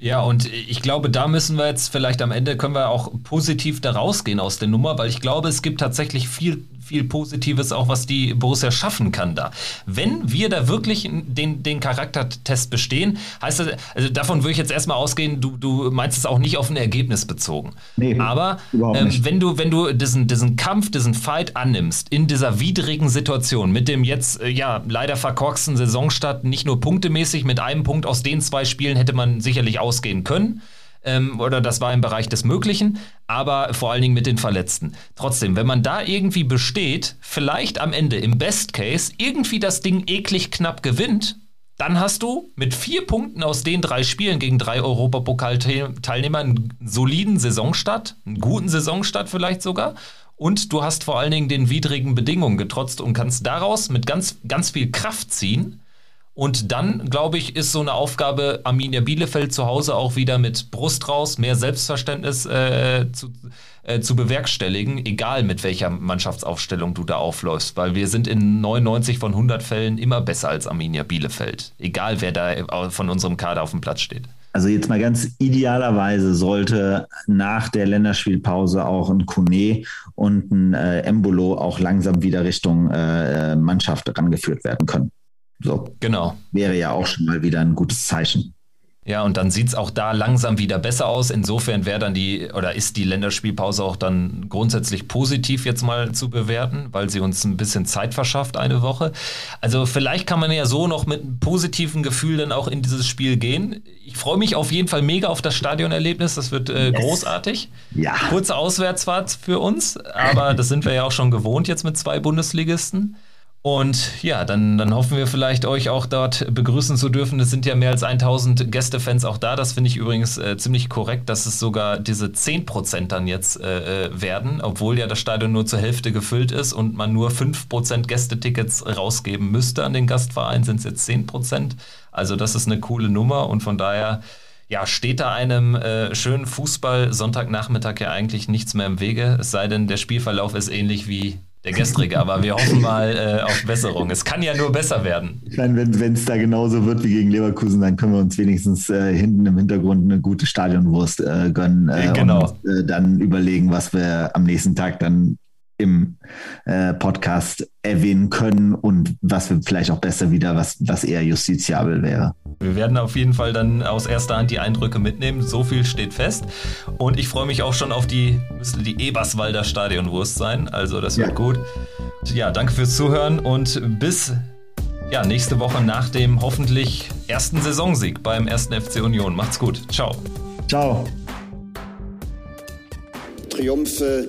Ja, und ich glaube, da müssen wir jetzt vielleicht am Ende können wir auch positiv da rausgehen aus der Nummer, weil ich glaube, es gibt tatsächlich viel viel Positives auch, was die Borussia schaffen kann da. Wenn wir da wirklich den, den Charaktertest bestehen, heißt das, also davon würde ich jetzt erstmal ausgehen, du, du meinst es auch nicht auf ein Ergebnis bezogen. Nee, Aber ähm, wenn du, wenn du diesen, diesen Kampf, diesen Fight annimmst in dieser widrigen Situation mit dem jetzt äh, ja leider verkorksten Saisonstart, nicht nur punktemäßig, mit einem Punkt aus den zwei Spielen hätte man sicherlich ausgehen können ähm, oder das war im Bereich des Möglichen, aber vor allen Dingen mit den Verletzten. Trotzdem, wenn man da irgendwie besteht, vielleicht am Ende im Best Case irgendwie das Ding eklig knapp gewinnt, dann hast du mit vier Punkten aus den drei Spielen gegen drei Europapokal-Teilnehmer einen soliden Saisonstart, einen guten Saisonstart vielleicht sogar. Und du hast vor allen Dingen den widrigen Bedingungen getrotzt und kannst daraus mit ganz, ganz viel Kraft ziehen und dann, glaube ich, ist so eine Aufgabe Arminia Bielefeld zu Hause auch wieder mit Brust raus, mehr Selbstverständnis äh, zu, äh, zu bewerkstelligen, egal mit welcher Mannschaftsaufstellung du da aufläufst, weil wir sind in 99 von 100 Fällen immer besser als Arminia Bielefeld, egal wer da von unserem Kader auf dem Platz steht. Also jetzt mal ganz idealerweise sollte nach der Länderspielpause auch ein Kone und ein äh, Embolo auch langsam wieder Richtung äh, Mannschaft rangeführt werden können. So. Genau. Wäre ja auch schon mal wieder ein gutes Zeichen. Ja, und dann sieht es auch da langsam wieder besser aus. Insofern wäre dann die oder ist die Länderspielpause auch dann grundsätzlich positiv jetzt mal zu bewerten, weil sie uns ein bisschen Zeit verschafft, eine Woche. Also vielleicht kann man ja so noch mit einem positiven Gefühl dann auch in dieses Spiel gehen. Ich freue mich auf jeden Fall mega auf das Stadionerlebnis. Das wird äh, yes. großartig. Ja. Kurze Auswärtsfahrt für uns, aber das sind wir ja auch schon gewohnt jetzt mit zwei Bundesligisten. Und ja, dann, dann hoffen wir vielleicht euch auch dort begrüßen zu dürfen. Es sind ja mehr als 1000 Gästefans auch da. Das finde ich übrigens äh, ziemlich korrekt, dass es sogar diese 10% dann jetzt äh, äh, werden, obwohl ja das Stadion nur zur Hälfte gefüllt ist und man nur 5% Gästetickets rausgeben müsste an den Gastverein, sind es jetzt 10%. Also das ist eine coole Nummer und von daher ja, steht da einem äh, schönen Fußball Sonntagnachmittag ja eigentlich nichts mehr im Wege, es sei denn, der Spielverlauf ist ähnlich wie der gestrige, aber wir hoffen mal äh, auf Besserung. Es kann ja nur besser werden. Ich meine, wenn es da genauso wird wie gegen Leverkusen, dann können wir uns wenigstens äh, hinten im Hintergrund eine gute Stadionwurst äh, gönnen äh, genau. und äh, dann überlegen, was wir am nächsten Tag dann im äh, Podcast erwähnen können und was wir vielleicht auch besser wieder, was, was eher justiziabel wäre. Wir werden auf jeden Fall dann aus erster Hand die Eindrücke mitnehmen. So viel steht fest. Und ich freue mich auch schon auf die, müsste die Eberswalder Stadionwurst sein. Also das wird ja. gut. Ja, danke fürs Zuhören und bis ja, nächste Woche nach dem hoffentlich ersten Saisonsieg beim ersten FC Union. Macht's gut. Ciao. Ciao. Triumphe